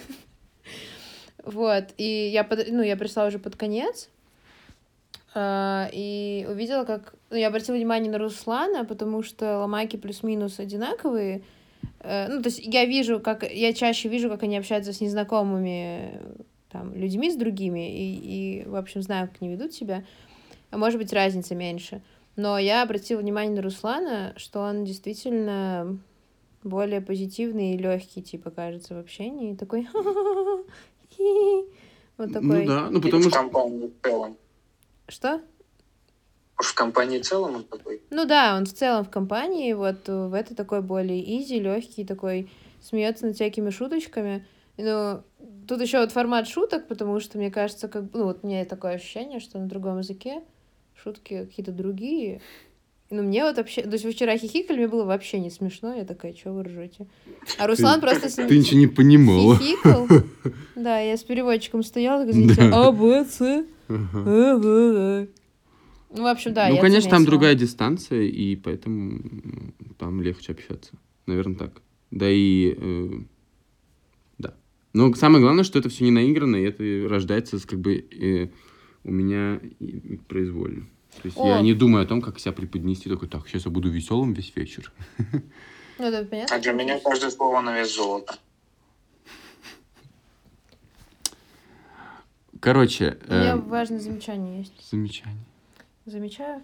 Вот, и я, под- ну, я пришла уже под конец, а, и увидела, как... Ну, я обратила внимание на Руслана, потому что ломайки плюс-минус одинаковые. Э, Ну, то есть я вижу, как... Я чаще вижу, как они общаются с незнакомыми там, людьми, с другими, и, и, в общем, знаю, как они ведут себя. А может быть, разница меньше. Но я обратила внимание на Руслана, что он действительно более позитивный и легкий, типа, кажется, в общении. Такой... Вот такой... Ну да, ну потому в что... компании в целом. Что? В компании в целом он такой? Ну да, он в целом в компании, вот в это такой более изи, легкий, такой смеется над всякими шуточками. Ну, тут еще вот формат шуток, потому что мне кажется, как ну вот у меня такое ощущение, что на другом языке шутки какие-то другие. Ну, мне вот вообще... То есть вы вчера хихикали, мне было вообще не смешно. Я такая, что вы ржете? А Руслан просто с Ты ничего не понимала. хихикал. Да, я с переводчиком стояла, Да. А, Б, С, Э, Б. Ну, в общем, да, ну, конечно, там другая дистанция, и поэтому там легче общаться. Наверное, так. Да и... э, да. Но самое главное, что это все не наигранно, и это рождается с, как бы э, у меня произвольно. То есть я О. не думаю о том, как себя преподнести. Такой, так, сейчас я буду веселым весь вечер. Ну, это понятно. А для меня каждое слово на вес золота. Короче, У меня э, важное замечание есть. замечание. Замечаю.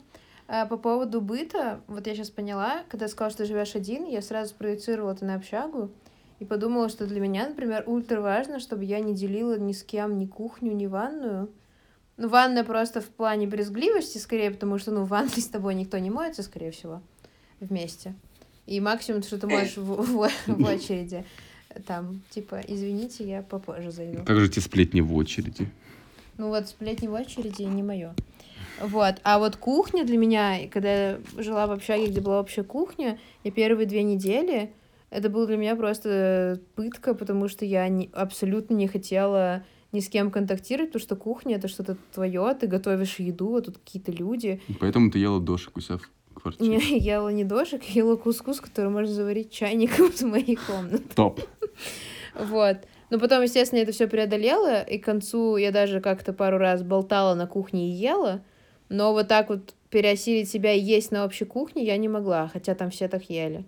А, По поводу быта, вот я сейчас поняла, когда сказала, что живешь один, я сразу спроецировала это на общагу и подумала, что для меня, например, ультра важно, чтобы я не делила ни с кем ни кухню, ни ванную. Ну, ванная просто в плане брезгливости, скорее, потому что, ну, в ванной с тобой никто не моется, скорее всего, вместе. И максимум, что ты можешь в, в- в очереди, там, типа, извините, я попозже зайду. Как же эти сплетни в очереди? Ну вот сплетни в очереди не мое. Вот. А вот кухня для меня, когда я жила в общаге, где была общая кухня, я первые две недели, это было для меня просто пытка, потому что я не, абсолютно не хотела ни с кем контактировать, потому что кухня — это что-то твое, ты готовишь еду, а тут какие-то люди. Поэтому ты ела дошик у себя в квартире. Я ела не дошик, я ела кускус, который можно заварить чайником в моей комнате. Топ. Вот. Но потом, естественно, я это все преодолела, и к концу я даже как-то пару раз болтала на кухне и ела, но вот так вот переосилить себя и есть на общей кухне я не могла, хотя там все так ели.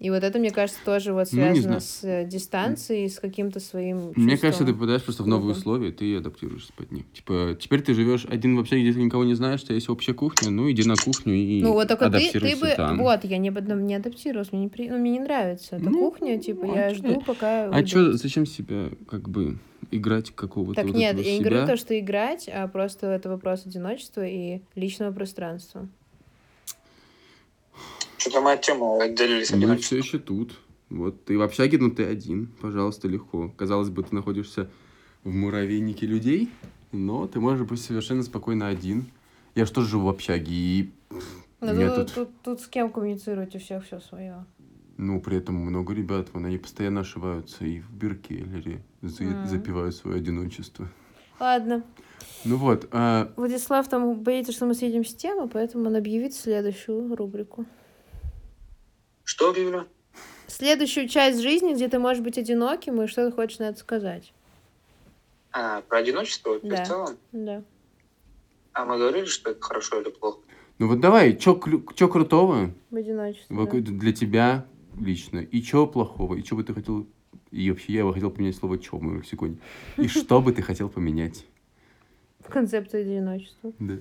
И вот это, мне кажется, тоже вот Ну, связано знаю. с э, дистанцией, с каким-то своим Мне кажется, ты чувством. попадаешь просто в новые условия, ты адаптируешься под них. Типа, теперь ты живешь один в общаге, где ты никого не знаешь, у тебя есть общая кухня, ну иди на кухню и Ну вот только ты, ты бы... там. Вот, я не, не адаптировалась, мне не, при- ну, мне не нравится эта Ну, кухня, типа, я окей. жду, пока... А чё, зачем себя, как бы, играть какого-то Так вот нет, я не себя? говорю то, что играть, а просто это вопрос одиночества и личного пространства. Что-то мы от темы отделились Мы все еще тут. Вот, ты в общаге, но ты один. Пожалуйста, легко. Казалось бы, ты находишься в муравейнике людей, но ты можешь быть совершенно спокойно один. Я же тоже живу в общаге, и Ну, Мне тут, тут- тут, тут с кем коммуницировать, у всех все свое. Ну, при этом много ребят, вон, они постоянно ошиваются и в Биркеллере за- Мгм. запивают свое одиночество. Ладно. Ну вот, а, Владислав там боится, что мы съедем с темы, поэтому он объявит следующую рубрику. Что объявлю? Следующую часть жизни, где ты можешь быть одиноким, и что ты хочешь на это сказать. А, про одиночество Да. в целом? Да. А мы говорили, что это хорошо или плохо? ну вот давай, чё, клю- чё крутого В одиночестве. для тебя лично, и чё плохого, и чё бы ты хотел, и вообще я бы хотел поменять слово чё в моем лексиконе, и что бы ты хотел поменять. В концепции одиночества. Да.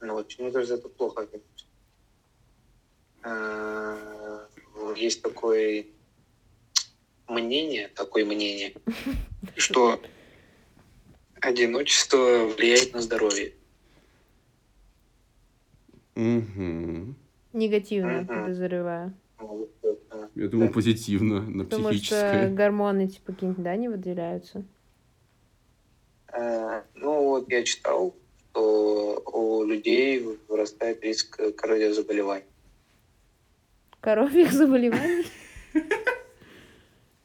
Ну вот, кажется, это плохо. А, Есть такое мнение, такое мнение, что одиночество влияет на здоровье. Негативно, Мгм. подозреваю. Я думал, да. позитивно, на Потому что психическое. гормоны, типа, какие-нибудь, да, не выделяются. Э, Ну, вот я читал, что у людей вырастает риск кардиозаболеваний. Коровьих заболеваний?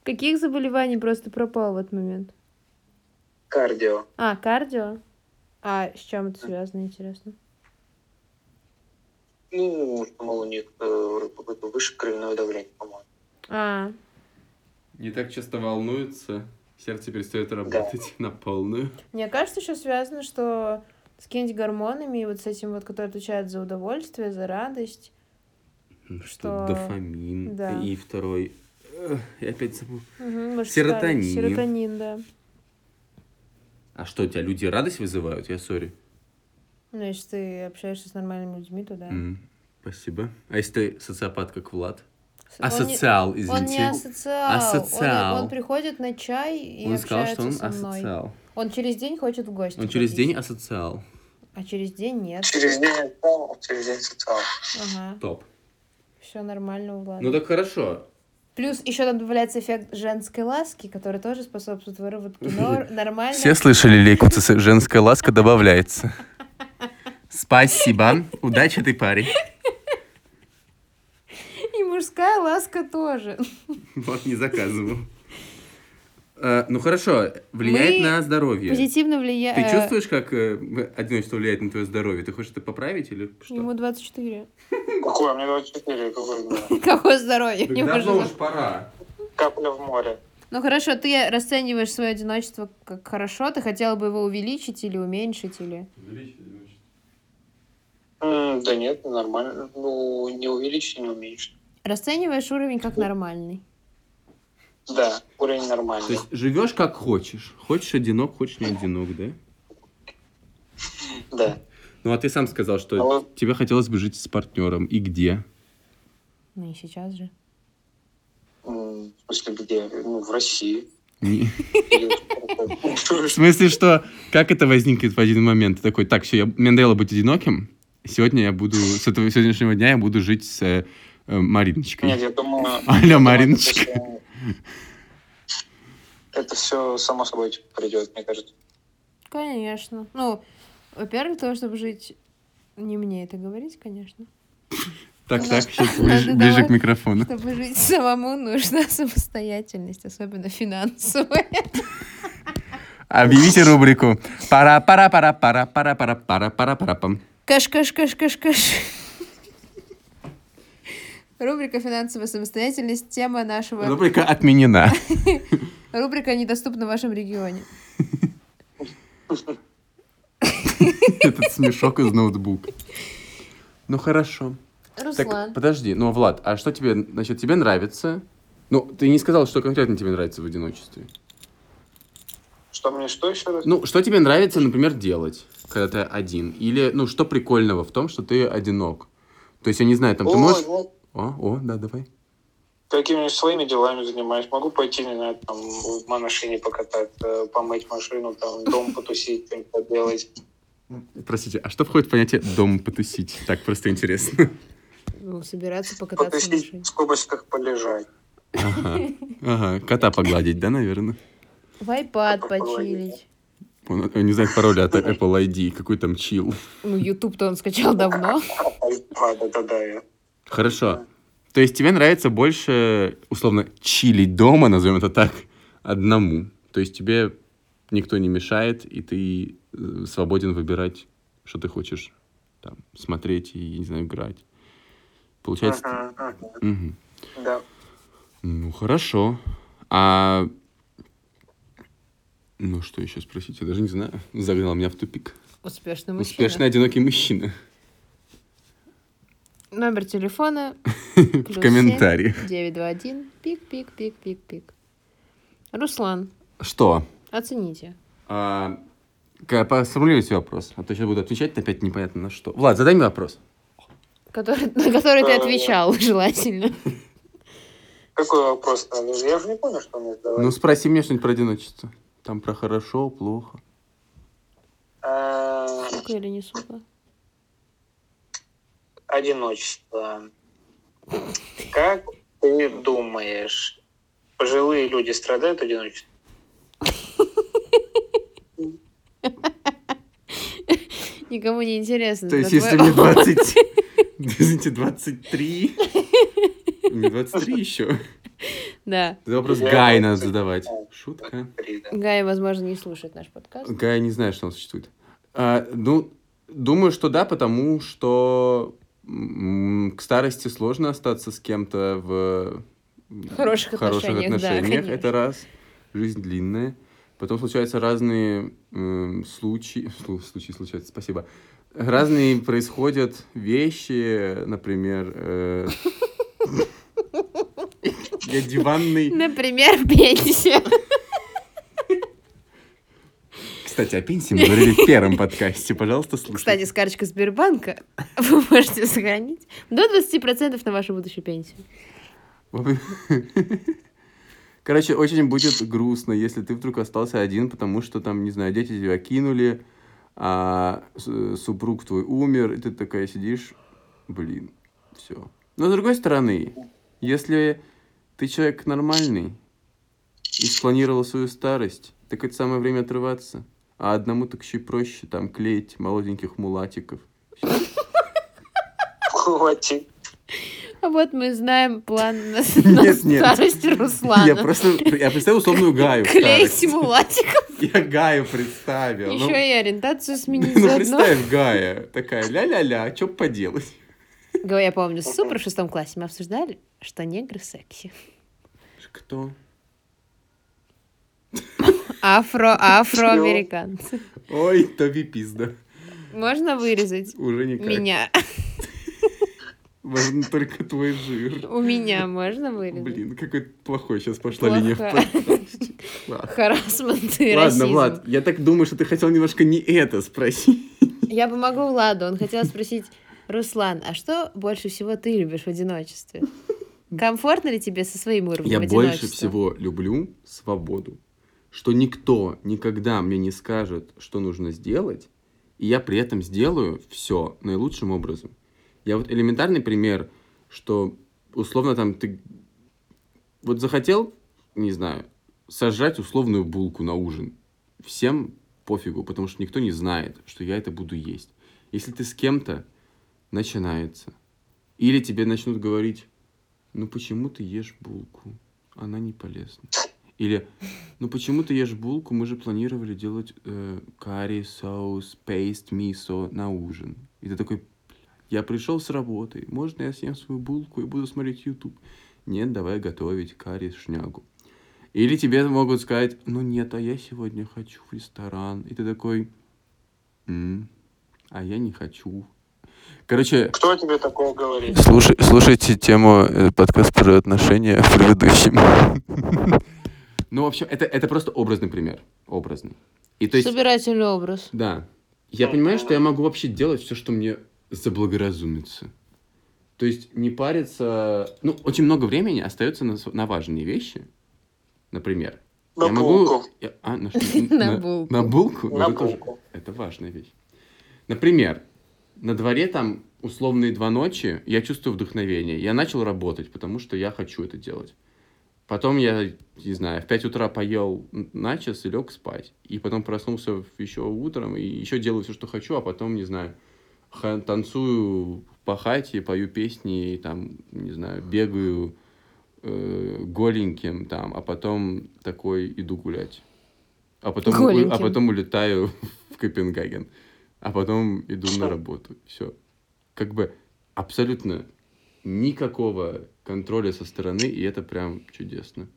Каких заболеваний просто пропал в этот момент? Кардио. А, кардио? А с чем это связано, интересно? Ну, мол, у них э, какое-то выше кровяное давление, по-моему. А, Не так часто волнуется, сердце перестает работать на полную. мне кажется, еще связано, что с какими-нибудь гормонами, и вот с этим вот, который отвечает за удовольствие, за радость. Ну, Что- дофамин. да. И второй... Я опять забыл. Может, Серотонин. ста- Серотонин, да. А что, у тебя люди радость вызывают? Я сори. Ну, если ты общаешься с нормальными людьми, то да. М, Спасибо. А если ты социопат, как Влад? Асоциал, Он не извините. асоциал. Асоциал. Он, он приходит на чай и Он сказал, что он со мной. асоциал. Он через день хочет в гости. Он через ходить. день асоциал. А через день нет. Через день отстал, через день социал. Ага. Топ. Все нормально у Влада. Ну так хорошо. Плюс еще там добавляется эффект женской ласки, который тоже способствует выработке нор- нормально. слышали, Лейкуцис, женская ласка добавляется. Спасибо. Удачи ты, парень. И мужская ласка тоже. Вот, не заказывал. Э, Ну хорошо, влияет Мы на здоровье. Позитивно влияет. Ты чувствуешь, как э, одиночество влияет на твое здоровье? Ты хочешь это поправить или что? Ему 24. Какой? У меня 24, какой? да. Какое здоровье? Так давно может уж пора. Капля в море. Ну хорошо, ты расцениваешь свое одиночество как хорошо, ты хотела бы его увеличить или уменьшить, или... М, Да нет, нормально. Ну, не увеличить, не уменьшить. Расцениваешь уровень как нормальный. Да, уровень То нормальный. есть живешь как хочешь. Хочешь одинок, хочешь не одинок, да? Да. Ну а ты сам сказал, что А вот- тебе хотелось бы жить с партнером. И где? Ну и сейчас же. В смысле, где? Ну, в России. В смысле, что как это возникнет в один момент? Ты такой, так, все, я, мне надоело быть одиноким. Сегодня я буду, с этого сегодняшнего дня я буду жить с э, э, Мариночкой. Нет, я думаю... Аля Мариночка. Это все само собой придет, мне кажется. Конечно. Ну, во-первых, для того, чтобы жить... Не мне это говорить, конечно. Так, так, сейчас ближе, к микрофону. Чтобы жить самому, нужна самостоятельность, особенно финансовая. Объявите рубрику. пара пара Рубрика «Финансовая самостоятельность» — тема нашего... Рубрика отменена. Рубрика «Недоступна в вашем регионе». Этот смешок из ноутбука. Ну хорошо. Руслан, Так, подожди, ну, Влад, а что тебе, значит, тебе нравится? Ну, ты не сказал, что конкретно тебе нравится в одиночестве. Что мне что еще раз? Ну, что тебе нравится, например, делать, когда ты один? Или, ну, что прикольного в том, что ты одинок? То есть, я не знаю, там ты Ой, можешь... ну, О, о, да, давай. какими-нибудь своими делами занимаюсь. Могу пойти, не знаю, там, в машине покататься, помыть машину, там, дом потусить, что-нибудь поделать. Простите, а что входит в понятие «дом потусить»? Так, просто интересно. ну, собираться покататься в Потусить, машине. в скобочках полежать. Ага, ага, кота погладить, да, наверное? В iPad почилить. Он он не знает пароля от Apple ID, какой там чил. Ну, YouTube-то он скачал давно. А, да-да-да, я. Хорошо. То есть тебе нравится больше, условно, чилить дома, назовем это так, одному. То есть тебе никто не мешает, и ты э, свободен выбирать, что ты хочешь там смотреть и, не знаю, играть. Получается? Мгм. Мгм. Да. Ну, хорошо. А... Ну, что еще спросить? Я даже не знаю. Загнал меня в тупик. Успешный мужчина. Успешный одинокий мужчина. Номер телефона В комментариях. 921 пик пик пик пик пик. Руслан, Что? оцените. А, Сформулируйте вопрос, а то сейчас буду отвечать опять непонятно на что. Влад, задай мне вопрос. Который, на который ты Э, отвечал, желательно. Какой вопрос надо? Я же не понял, что мне задавать. Ну, спроси меня что-нибудь про одиночество. Там про хорошо, плохо. А, Сука или не сука? Одиночество. Как ты думаешь, пожилые люди страдают одиночеством? Никому не интересно. То есть, если мне 20... Извините, 23... Мне 23 еще. Да. Это вопрос Гай надо задавать. Шутка. Гай, возможно, не слушает наш подкаст. Гай не знает, что он существует. А, ну, думаю, что да, потому что к старости сложно остаться с кем-то в м, Хороших отношениях, да, конечно. Это раз. Жизнь длинная. Потом случаются разные м, случаи. слу- Случаи случаются, спасибо. Разные происходят вещи, например... э, Я диванный... Например, пенсия. Кстати, о пенсии мы говорили в первом подкасте. Пожалуйста, слушайте. Кстати, с карточкой Сбербанка вы можете сохранить до 20% на вашу будущую пенсию. Короче, очень будет грустно, если ты вдруг остался один, потому что там, не знаю, дети тебя кинули, а супруг твой умер, и ты такая сидишь, блин, все. Но с другой стороны, если ты человек нормальный и спланировал свою старость, так это самое время отрываться. А одному так еще и проще там клеить молоденьких мулатиков. Хватит. А вот мы знаем план на, Нет, на нет. старость Руслана. Я просто, я представил условную Гаю. Клеить симулатиков. Я Гаю представил. ну. Еще и ориентацию сменить Ну, заодно. представь, Гая, такая ля-ля-ля, что поделать? Говорю, Я помню, супер в шестом классе мы обсуждали, что негры секси. Кто? Афро, афроамериканцы. Ой, Тоби пизда. Можно вырезать Уже никак. меня? Можно только твой жир. У меня можно вырезать? Блин, какой плохой сейчас пошла линия подкасте. Ладно. Харасмент и Ладно, расизм. Влад, я так думаю, что ты хотел немножко не это спросить. Я помогу Владу. Он хотел спросить, Руслан, а что больше всего ты любишь в одиночестве? Комфортно ли тебе со своим уровнем Я больше одиночества? всего люблю свободу. Что никто никогда мне не скажет, что нужно сделать, и я при этом сделаю все наилучшим образом. Я вот элементарный пример, что условно там ты вот захотел, не знаю, сожрать условную булку на ужин. Всем пофигу, потому что никто не знает, что я это буду есть. Если ты с кем-то, начинается. Или тебе начнут говорить, ну почему ты ешь булку? Она не полезна. Или, ну почему ты ешь булку? Мы же планировали делать э, карри, соус, пейст, мисо на ужин. И ты такой, «Бля, я пришел с работы, можно я съем свою булку и буду смотреть YouTube? Нет, давай готовить карри, шнягу. Или тебе могут сказать, ну нет, а я сегодня хочу в ресторан. И ты такой, «М, а я не хочу. Короче, Кто тебе такое говорит? Слушай, слушайте тему э, подкаст про отношения в предыдущем. Ну, в общем, это, это просто образный пример. Образный. И то есть, Собирательный образ. да. Я понимаю, что я могу вообще делать все, что мне заблагоразумится. То есть не париться... Ну, очень много времени остается на, с- на важные вещи. Например. На я могу... булку. я- а, на, что? На булку. На булку? На это тоже- булку. это важная вещь. Например, на дворе там условные два ночи, я чувствую вдохновение. Я начал работать, потому что я хочу это делать. Потом я, не знаю, в 5 утра поел начос и лег спать. И потом проснулся еще утром и еще делаю все, что хочу, а потом, не знаю, танцую по хате, пою песни, и там, не знаю, бегаю э, голеньким там, а потом такой иду гулять. А потом, у- а Голеньким. потом улетаю в Копенгаген. А потом иду на работу. Все. Как бы абсолютно никакого контроля со стороны, и это прям чудесно.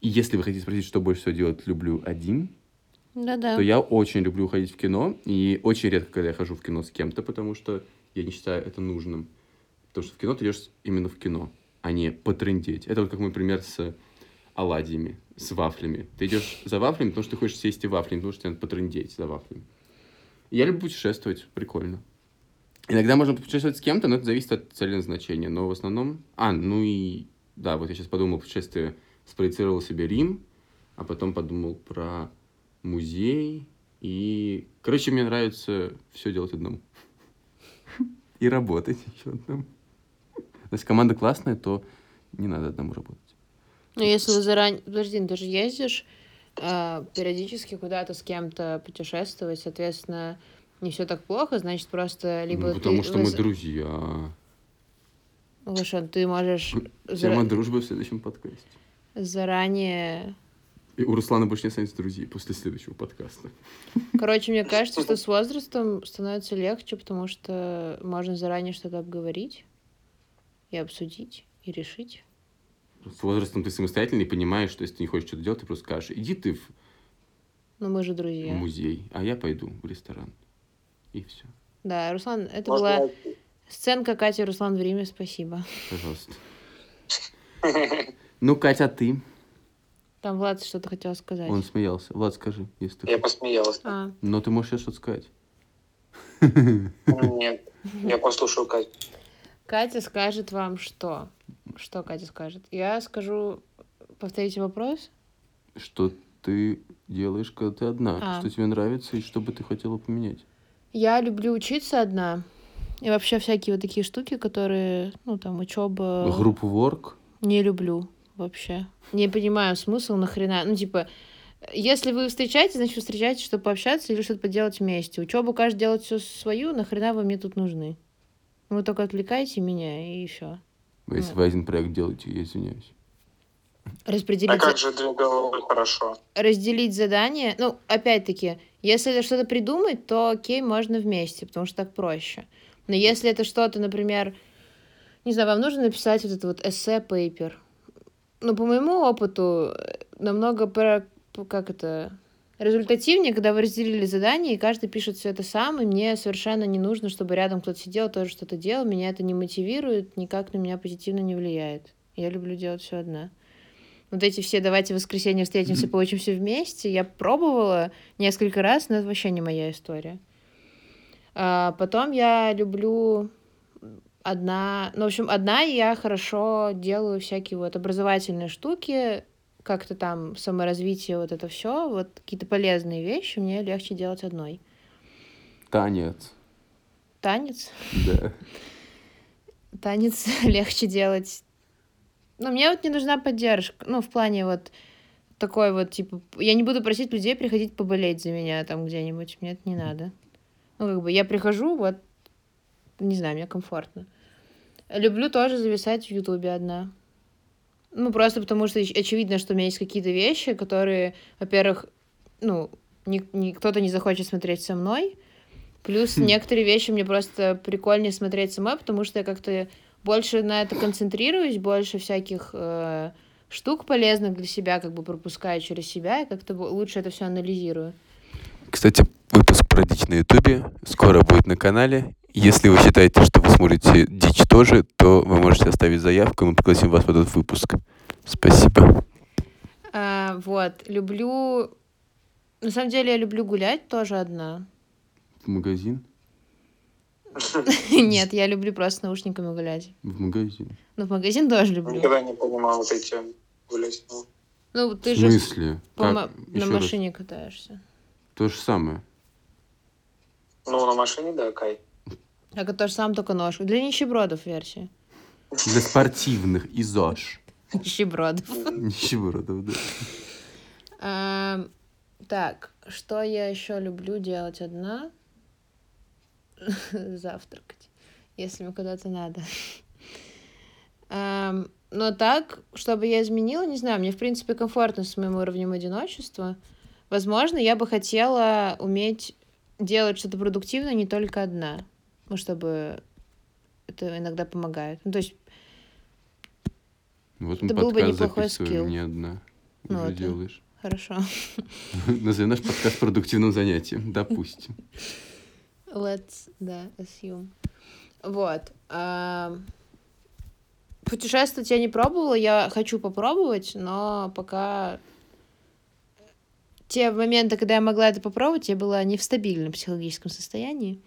И если вы хотите спросить, что больше всего делать люблю один, Да-да. то я очень люблю ходить в кино, и очень редко, когда я хожу в кино с кем-то, потому что я не считаю это нужным. Потому что в кино ты идешь именно в кино, а не потрындеть. Это вот как мой пример с оладьями, с вафлями. Ты идешь за вафлями, потому что ты хочешь съесть и вафли, не потому что тебе надо потрындеть за вафлями. Я люблю путешествовать, прикольно. Иногда можно путешествовать с кем-то, но это зависит от цели назначения. Но в основном... А, ну и... Да, вот я сейчас подумал, путешествие спроецировал себе Рим, а потом подумал про музей. И, короче, мне нравится все делать одному. И работать еще одному. Если команда классная, то не надо одному работать. Ну, если вы заранее... Подожди, ну ты же ездишь а, периодически куда-то с кем-то путешествовать, соответственно, не все так плохо, значит, просто либо Ну, потому ты... что мы друзья. Лошадь, ты можешь Тема зара- дружбы в следующем подкасте. заранее... И у Руслана больше не останется друзей после следующего подкаста. Короче, мне кажется, что с возрастом становится легче, потому что можно заранее что-то обговорить и обсудить, и решить. С возрастом ты самостоятельный понимаешь, что если ты не хочешь что-то делать, ты просто скажешь, иди ты в Но мы же друзья. музей, а я пойду в ресторан. И все. Да, Руслан, это Можно была сценка Катя Руслан в Риме, спасибо. Пожалуйста. Ну, Катя, а ты? Там Влад что-то хотел сказать. Он смеялся. Влад, скажи, если ты Я хочешь. посмеялась. А, Но ты можешь сейчас что-то сказать. Нет, я послушаю Катю. Катя скажет вам что? Что Катя скажет? Я скажу... Повторите вопрос. Что ты делаешь, когда ты одна? А. Что тебе нравится и что бы ты хотела поменять? Я люблю учиться одна. И вообще всякие вот такие штуки, которые, ну, там, учеба... Группу Work? Не люблю вообще. Не понимаю смысл нахрена. Ну, типа, если вы встречаетесь, значит, вы встречаетесь, чтобы пообщаться или что-то поделать вместе. Учебу каждый делает все свою, нахрена вы мне тут нужны? Вы только отвлекаете меня, и все. Если Ну. вы один проект делаете, я извиняюсь. Распределить, А как же две головы хорошо? разделить задание. Ну, опять-таки, если это что-то придумать, то окей, можно вместе, потому что так проще. Но если это что-то, например, не знаю, вам нужно написать вот это вот эссе, пейпер. Ну, по моему опыту, э, намного, про- как это, результативнее, когда вы разделили задание, и каждый пишет все это сам, и мне совершенно не нужно, чтобы рядом кто-то сидел, тоже что-то делал. Меня это не мотивирует, никак на меня позитивно не влияет. Я люблю делать все одна. Вот эти все «давайте в воскресенье встретимся, поучимся вместе» я пробовала несколько раз, но это вообще не моя история. А потом я люблю одна... Ну, в общем, одна я хорошо делаю всякие вот образовательные штуки, как-то там саморазвитие, вот это все, вот какие-то полезные вещи мне легче делать одной. Танец. Танец. Да. Танец легче делать. Но мне вот не нужна поддержка. Ну, в плане вот такой вот, типа, я не буду просить людей приходить поболеть за меня там где-нибудь. Мне это не надо. Ну, как бы я прихожу, вот, не знаю, мне комфортно. Люблю тоже зависать в Ютубе одна. Ну, просто потому что оч- очевидно, что у меня есть какие-то вещи, которые, во-первых, ну, ни, ни- кто-то не захочет смотреть со мной. Плюс Хм. некоторые вещи мне просто прикольнее смотреть самой, потому что я как-то больше на это концентрируюсь, больше всяких э, штук полезных для себя как бы пропускаю через себя, и как-то лучше это все анализирую. Кстати, выпуск про дичь на Ютубе скоро будет на канале. Если вы считаете, что вы смотрите дичь тоже, то вы можете оставить заявку, и мы пригласим вас в этот выпуск. Спасибо. А, вот, люблю... На самом деле я люблю гулять тоже одна. В магазин? Нет, я люблю просто с наушниками гулять. В магазин. Ну, в магазин тоже люблю. Никогда не понимал вот эти гулять. Ну, Ну, ты в же смысле? Как? ма- на машине катаешься. То же самое. Ну, на машине, да, кай. Так это же сам только нож. Для нищебродов версия. Для спортивных и ЗОЖ. Нищебродов. Нищебродов, да. Ам, Так, что я еще люблю делать одна? Завтракать, если мне куда-то надо. Но так, чтобы я изменила, не знаю, мне, в принципе, комфортно с моим уровнем одиночества. Возможно, я бы хотела уметь делать что-то продуктивное не только одна. Ну, чтобы это иногда помогает. Ну, то есть, Вот Это был бы неплохой скилл. не одна. Ну, Уже это- делаешь. хорошо. Назови наш подкаст продуктивным занятием. Допустим. Let's, да, assume. Вот. Путешествовать я не пробовала, я хочу попробовать, но пока те моменты, когда я могла это попробовать, я была не в стабильном психологическом состоянии.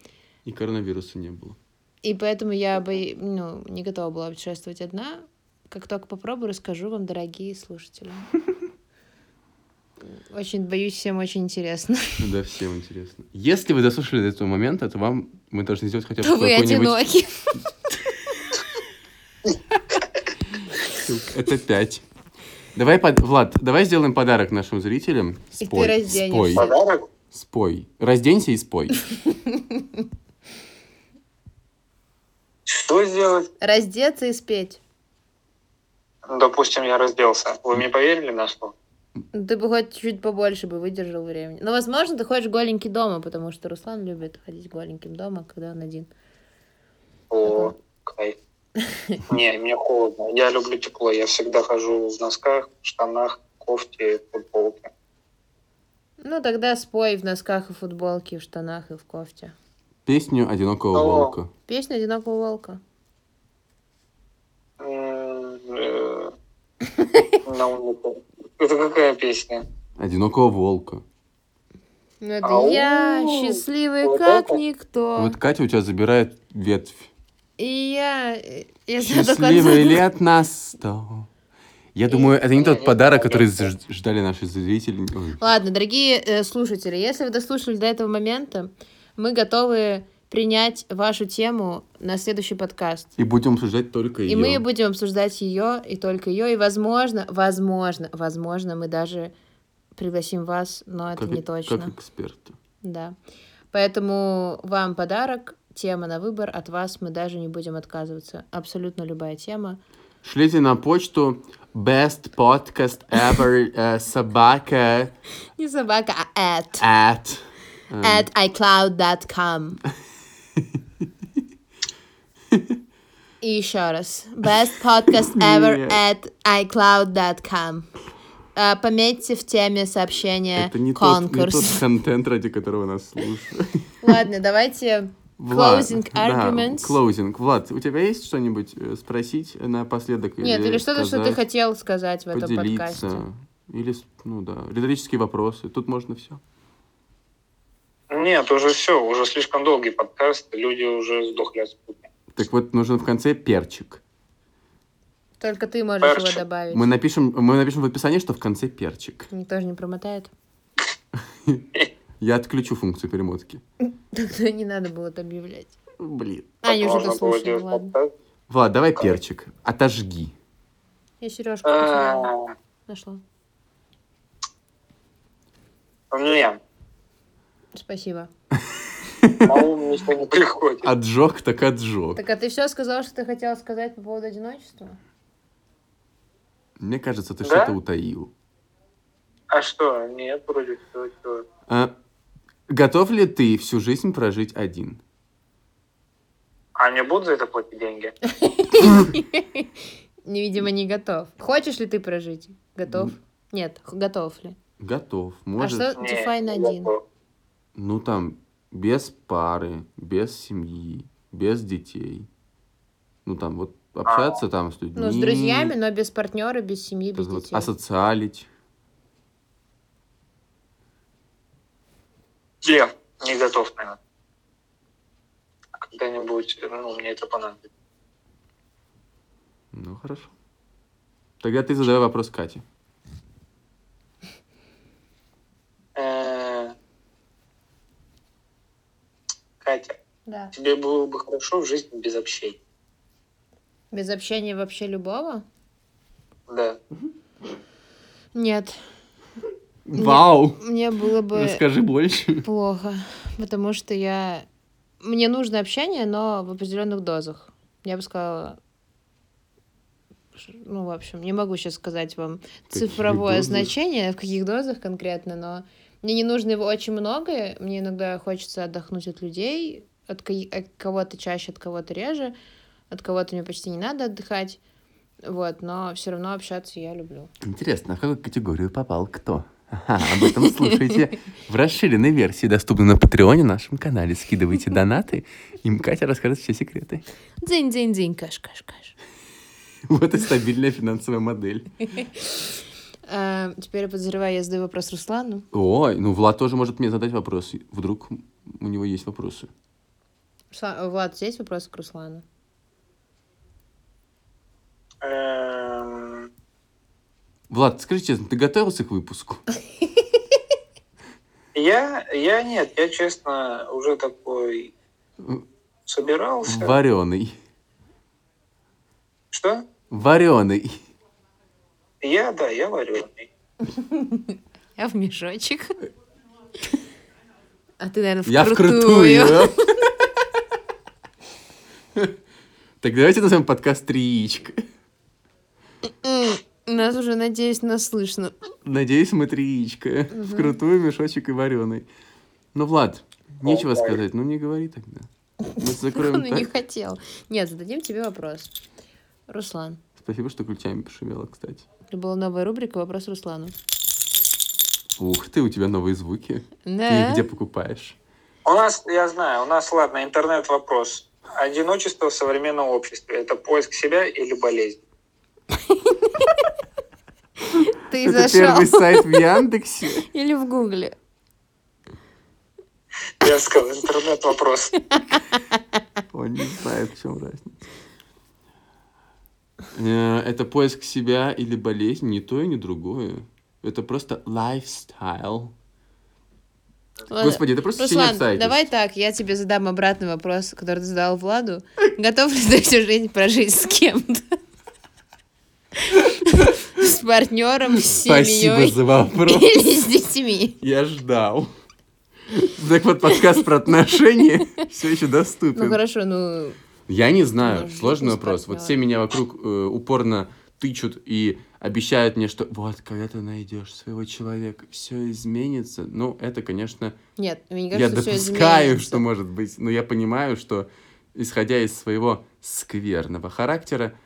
И коронавируса не было. И поэтому я бы ну, не готова была путешествовать одна. Как только попробую, расскажу вам, дорогие слушатели. Очень боюсь, всем очень интересно. Да, всем интересно. Если вы дослушали до этого момента, то вам мы должны сделать хотя бы То вы одиноки. Это пять. Давай, под... Влад, давай сделаем подарок нашим зрителям. И ты Спой. разденешься. Спой. Подарок? Спой. Разденься и спой. Что сделать? Раздеться и спеть. Допустим, я разделся. Вы мне поверили на слово? Ну, Ты бы хоть чуть побольше бы выдержал времени. Но, возможно, ты ходишь голенький дома, потому что Руслан любит ходить голеньким дома, когда он один. О, кайф. Не, мне холодно. Я люблю тепло. Я всегда хожу в носках, штанах, кофте, футболке. Ну, тогда спой в носках и футболке, в штанах и в кофте. Песню «Одинокого О. волка». Песня «Одинокого волка». Э. Это какая песня? «Одинокого волка». Ну, это Ау. я, счастливый Вот как это? никто. Вот Катя у тебя забирает ветвь. И я... Я знаю только Счастливый лет на сто. Я думаю, это не тот подарок, который я- ж- ждали наши зрители. Ой. Ладно, дорогие э, слушатели, если вы дослушали до этого момента, мы готовы принять вашу тему на следующий подкаст. И будем обсуждать только ее. И мы будем обсуждать ее и только ее. И возможно, возможно, возможно, мы даже пригласим вас, но это как, не точно. Как эксперты. Да. Поэтому вам подарок, тема на выбор. От вас мы даже не будем отказываться. Абсолютно любая тема. Шлите на почту best podcast ever э, собака Не собака, а at. at эм, At iCloud.com. И еще раз. Best podcast ever at iCloud.com. А, Пометьте в теме сообщения это не тот, не конкурс. тот контент, ради которого нас слушают. Ладно, давайте Влад, Closing да, arguments. closing. Влад, у тебя есть что-нибудь э, спросить напоследок? Нет, или что-то, что ты хотел сказать в этом подкасте. Или, ну да, риторические вопросы. Тут можно все. Нет, уже все, уже слишком долгий подкаст, люди уже сдохли от скуки. Так вот, нужен в конце перчик. Только ты можешь его Перчик. добавить. Мы напишем, мы напишем в описании, что в конце перчик. Никто же не промотает. Я отключу функцию перемотки. Тогда не надо было это объявлять. Блин. А, они уже делать ладно. Влад, давай перчик. Отожги. Я сережку. А, Нашла. Не, Спасибо. на ум ничего не приходит. Отжег, так отжег. Так, а ты все сказал, что ты хотела сказать по поводу одиночества? Мне кажется, ты Да? что-то утаил. А что? Нет, вроде все, все. А, готов ли ты всю жизнь прожить один? А мне будут за это платить деньги? Не, Видимо, не готов. Хочешь ли ты прожить? Готов? Нет, готов ли? Готов. А Может, что Не, define один? готов. Ну там, без пары, без семьи, без детей. Ну там, вот общаться там с людьми. Ну, с друзьями, но без партнера, без семьи, без вот детей. асоциалить. Не, не готов, наверное. Когда-нибудь, ну, мне это понадобится. Ну, хорошо. Тогда ты задавай вопрос Кате. Э, Катя, Да. тебе было бы хорошо в жизни без общения. Без общения вообще любого? Да. Нет. Вау! Мне было бы Расскажи больше. плохо, потому что я... Мне нужно общение, но в определенных дозах. Я бы сказала... Ну, в общем, не могу сейчас сказать вам Каких цифровое дозах? значение, в каких дозах конкретно, но мне не нужно его очень много. Мне иногда хочется отдохнуть от людей, от, от кого-то чаще, от кого-то реже, от кого-то мне почти не надо отдыхать. Вот, но все равно общаться я люблю. Интересно, а в какую категорию попал кто? Ага, об этом слушайте в расширенной версии, доступной на Патреоне нашем канале. Скидывайте донаты, им Катя расскажет все секреты. Дзинь-дзинь-дзинь, каш-каш-каш. Вот и стабильная финансовая модель. А, теперь я подозреваю, я задаю вопрос Руслану. Ой, ну Влад тоже может мне задать вопросы. Вдруг у него есть вопросы. Руслан, Влад, у тебя есть вопросы к Руслану? Эм, Влад, скажи честно, ты готовился к выпуску? Я, я нет, я честно уже такой собирался. Вареный. Что? Вареный. Я, да, я вареный. Я в мешочек. А ты, наверное, Я вкрутую. Так давайте назовем подкаст «Триичка». М, Нас уже, надеюсь, нас слышно. Надеюсь, мы триичка. Вкрутую, мешочек и вареный. Ну, Влад, нечего сказать. Ну, не говори тогда. Мы закроем Он и не так. хотел. Нет, зададим тебе вопрос. Руслан. Спасибо, что ключами пошевела, кстати. Это была новая рубрика «Вопрос Руслану». Ух ты, у тебя новые звуки. Ты Да. их где покупаешь? У нас, я знаю, у нас, ладно, интернет-вопрос. Одиночество в современном обществе – это поиск себя или болезнь? Ты Это зашел первый сайт в Яндексе. или в Гугле? Я сказал, интернет-вопрос. Он не знает, в чем разница. Э, Это поиск себя или болезнь, ни то и ни другое. Это просто лайфстайл. Ладно, Господи, это просто Руслан, давай так, я тебе задам обратный вопрос, который ты задал Владу. Готов ли ты всю жизнь прожить с кем-то? С партнером, с Спасибо семьей за вопрос. или с детьми? Я ждал. Так вот, подкаст про отношения все еще Ну доступен. хорошо, ну Я не знаю, Ну, сложный вопрос. Вот все меня вокруг э, упорно тычут и обещают мне, что вот, когда ты найдешь своего человека, все изменится. Ну, это, конечно, нет, мне я кажется, всё допускаю, изменится. что может быть, но я понимаю, что, исходя из своего скверного характера,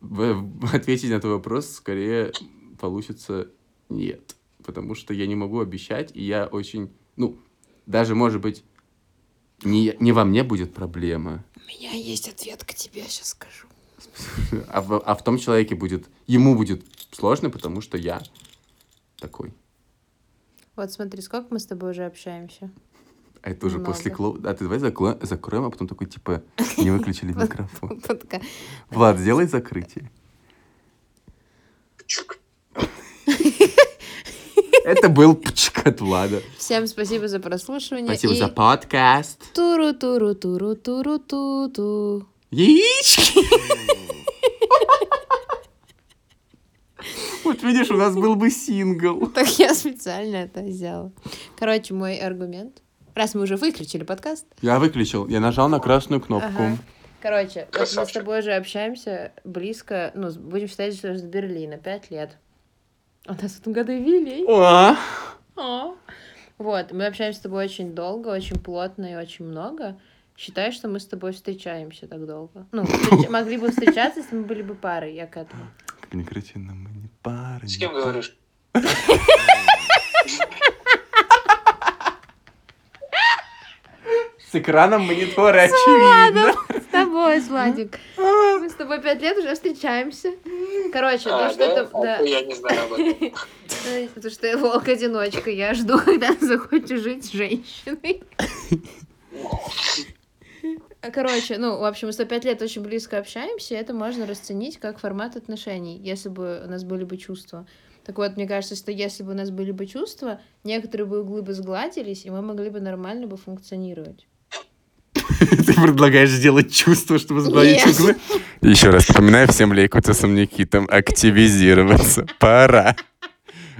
ответить на твой вопрос скорее получится нет. Потому что я не могу обещать, и я очень, ну, даже, может быть, не, не во мне будет проблема, У меня есть ответ к тебе, сейчас скажу. а в, а в том человеке будет, ему будет сложно, потому что я такой. Вот смотри, сколько мы с тобой уже общаемся? А это уже Много. после клоу... А ты давай закло- закроем, а потом такой, типа, не выключили микрофон. Влад, сделай закрытие. Чук. Это был пчк от Влада. Всем спасибо за прослушивание. Спасибо и за подкаст. Туру туру туру туру ту ту. Яички! Вот видишь, у нас был бы сингл. Так я специально это взяла. Короче, мой аргумент. Раз мы уже выключили подкаст. Я выключил, я нажал на красную кнопку. Ага. Короче, вот мы с тобой же общаемся близко, ну, будем считать, что с Берлина, пять лет. У нас в этом году юбилей. О, О. Вот, мы общаемся с тобой очень долго, очень плотно и очень много. Считай, что мы с тобой встречаемся так долго. Ну, встреч- могли бы встречаться, если мы были бы парой, я к этому. Как не кричи, но мы не пара. С кем говоришь? С экраном монитора, очевидно. Тобой, Владик. Мы с тобой пять лет уже встречаемся. Короче, то, А, что да? это... А да. то Я не знаю об этом. Потому что я волк-одиночка. Я жду, когда ты захочешь жить с женщиной. А, Короче, ну, в общем, мы 105 лет очень близко общаемся, и это можно расценить как формат отношений, если бы у нас были бы чувства. Так вот, мне кажется, что если бы у нас были бы чувства, некоторые бы углы бы сгладились, и мы могли бы нормально бы функционировать. Ты предлагаешь сделать чувство, чтобы сгладить Нет. углы? Еще раз напоминаю всем Лейкутисам Никитам активизироваться. Пора.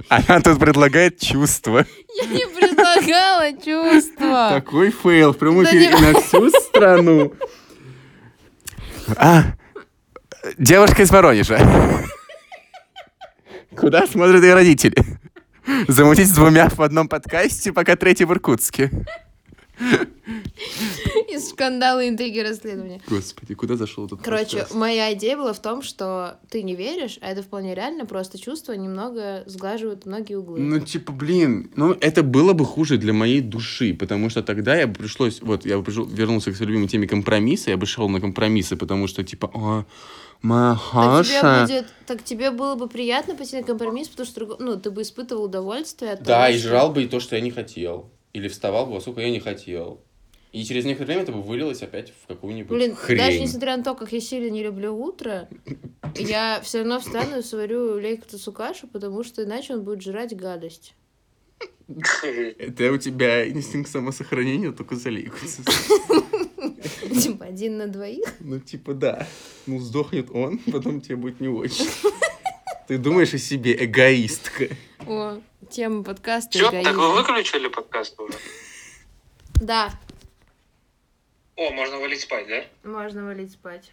Она тут предлагает чувство. Я не предлагала чувства. Такой фейл в прямом эфире на всю страну. А, девушка из Воронежа. Куда смотрят ее родители? Замутить с двумя в одном подкасте, пока третий в Иркутске. Из скандала, интриги, расследования. Господи, куда зашел этот Короче, подкаст? моя идея была в том, что ты не веришь, а это вполне реально, просто чувства немного сглаживают многие углы. Ну, типа, блин, ну, это было бы хуже для моей души, потому что тогда я бы пришлось, вот, я бы пришел, вернулся к своей любимой теме компромисса, я бы шел на компромиссы, потому что, типа, о, моя так, тебе будет, так тебе было бы приятно пойти на компромисс, потому что ну, ты бы испытывал удовольствие от Да, того, и что- жрал бы и то, что я не хотел. Или вставал бы, сколько я не хотел. И через некоторое время это бы вылилось опять в какую-нибудь Блин, хрень. даже несмотря на то, как я сильно не люблю утро, я все равно встану и сварю лейкотусу кашу, потому что иначе он будет жрать гадость. Это у тебя инстинкт самосохранения только залейкается. Типа один на двоих. Ну, типа, да. Ну, сдохнет он, потом тебе будет не очень. Ты думаешь о себе, эгоистка. О, тема подкаста Чё, так вы выключили подкаст уже? Да, О, можно валить спать, да? можно валить спать.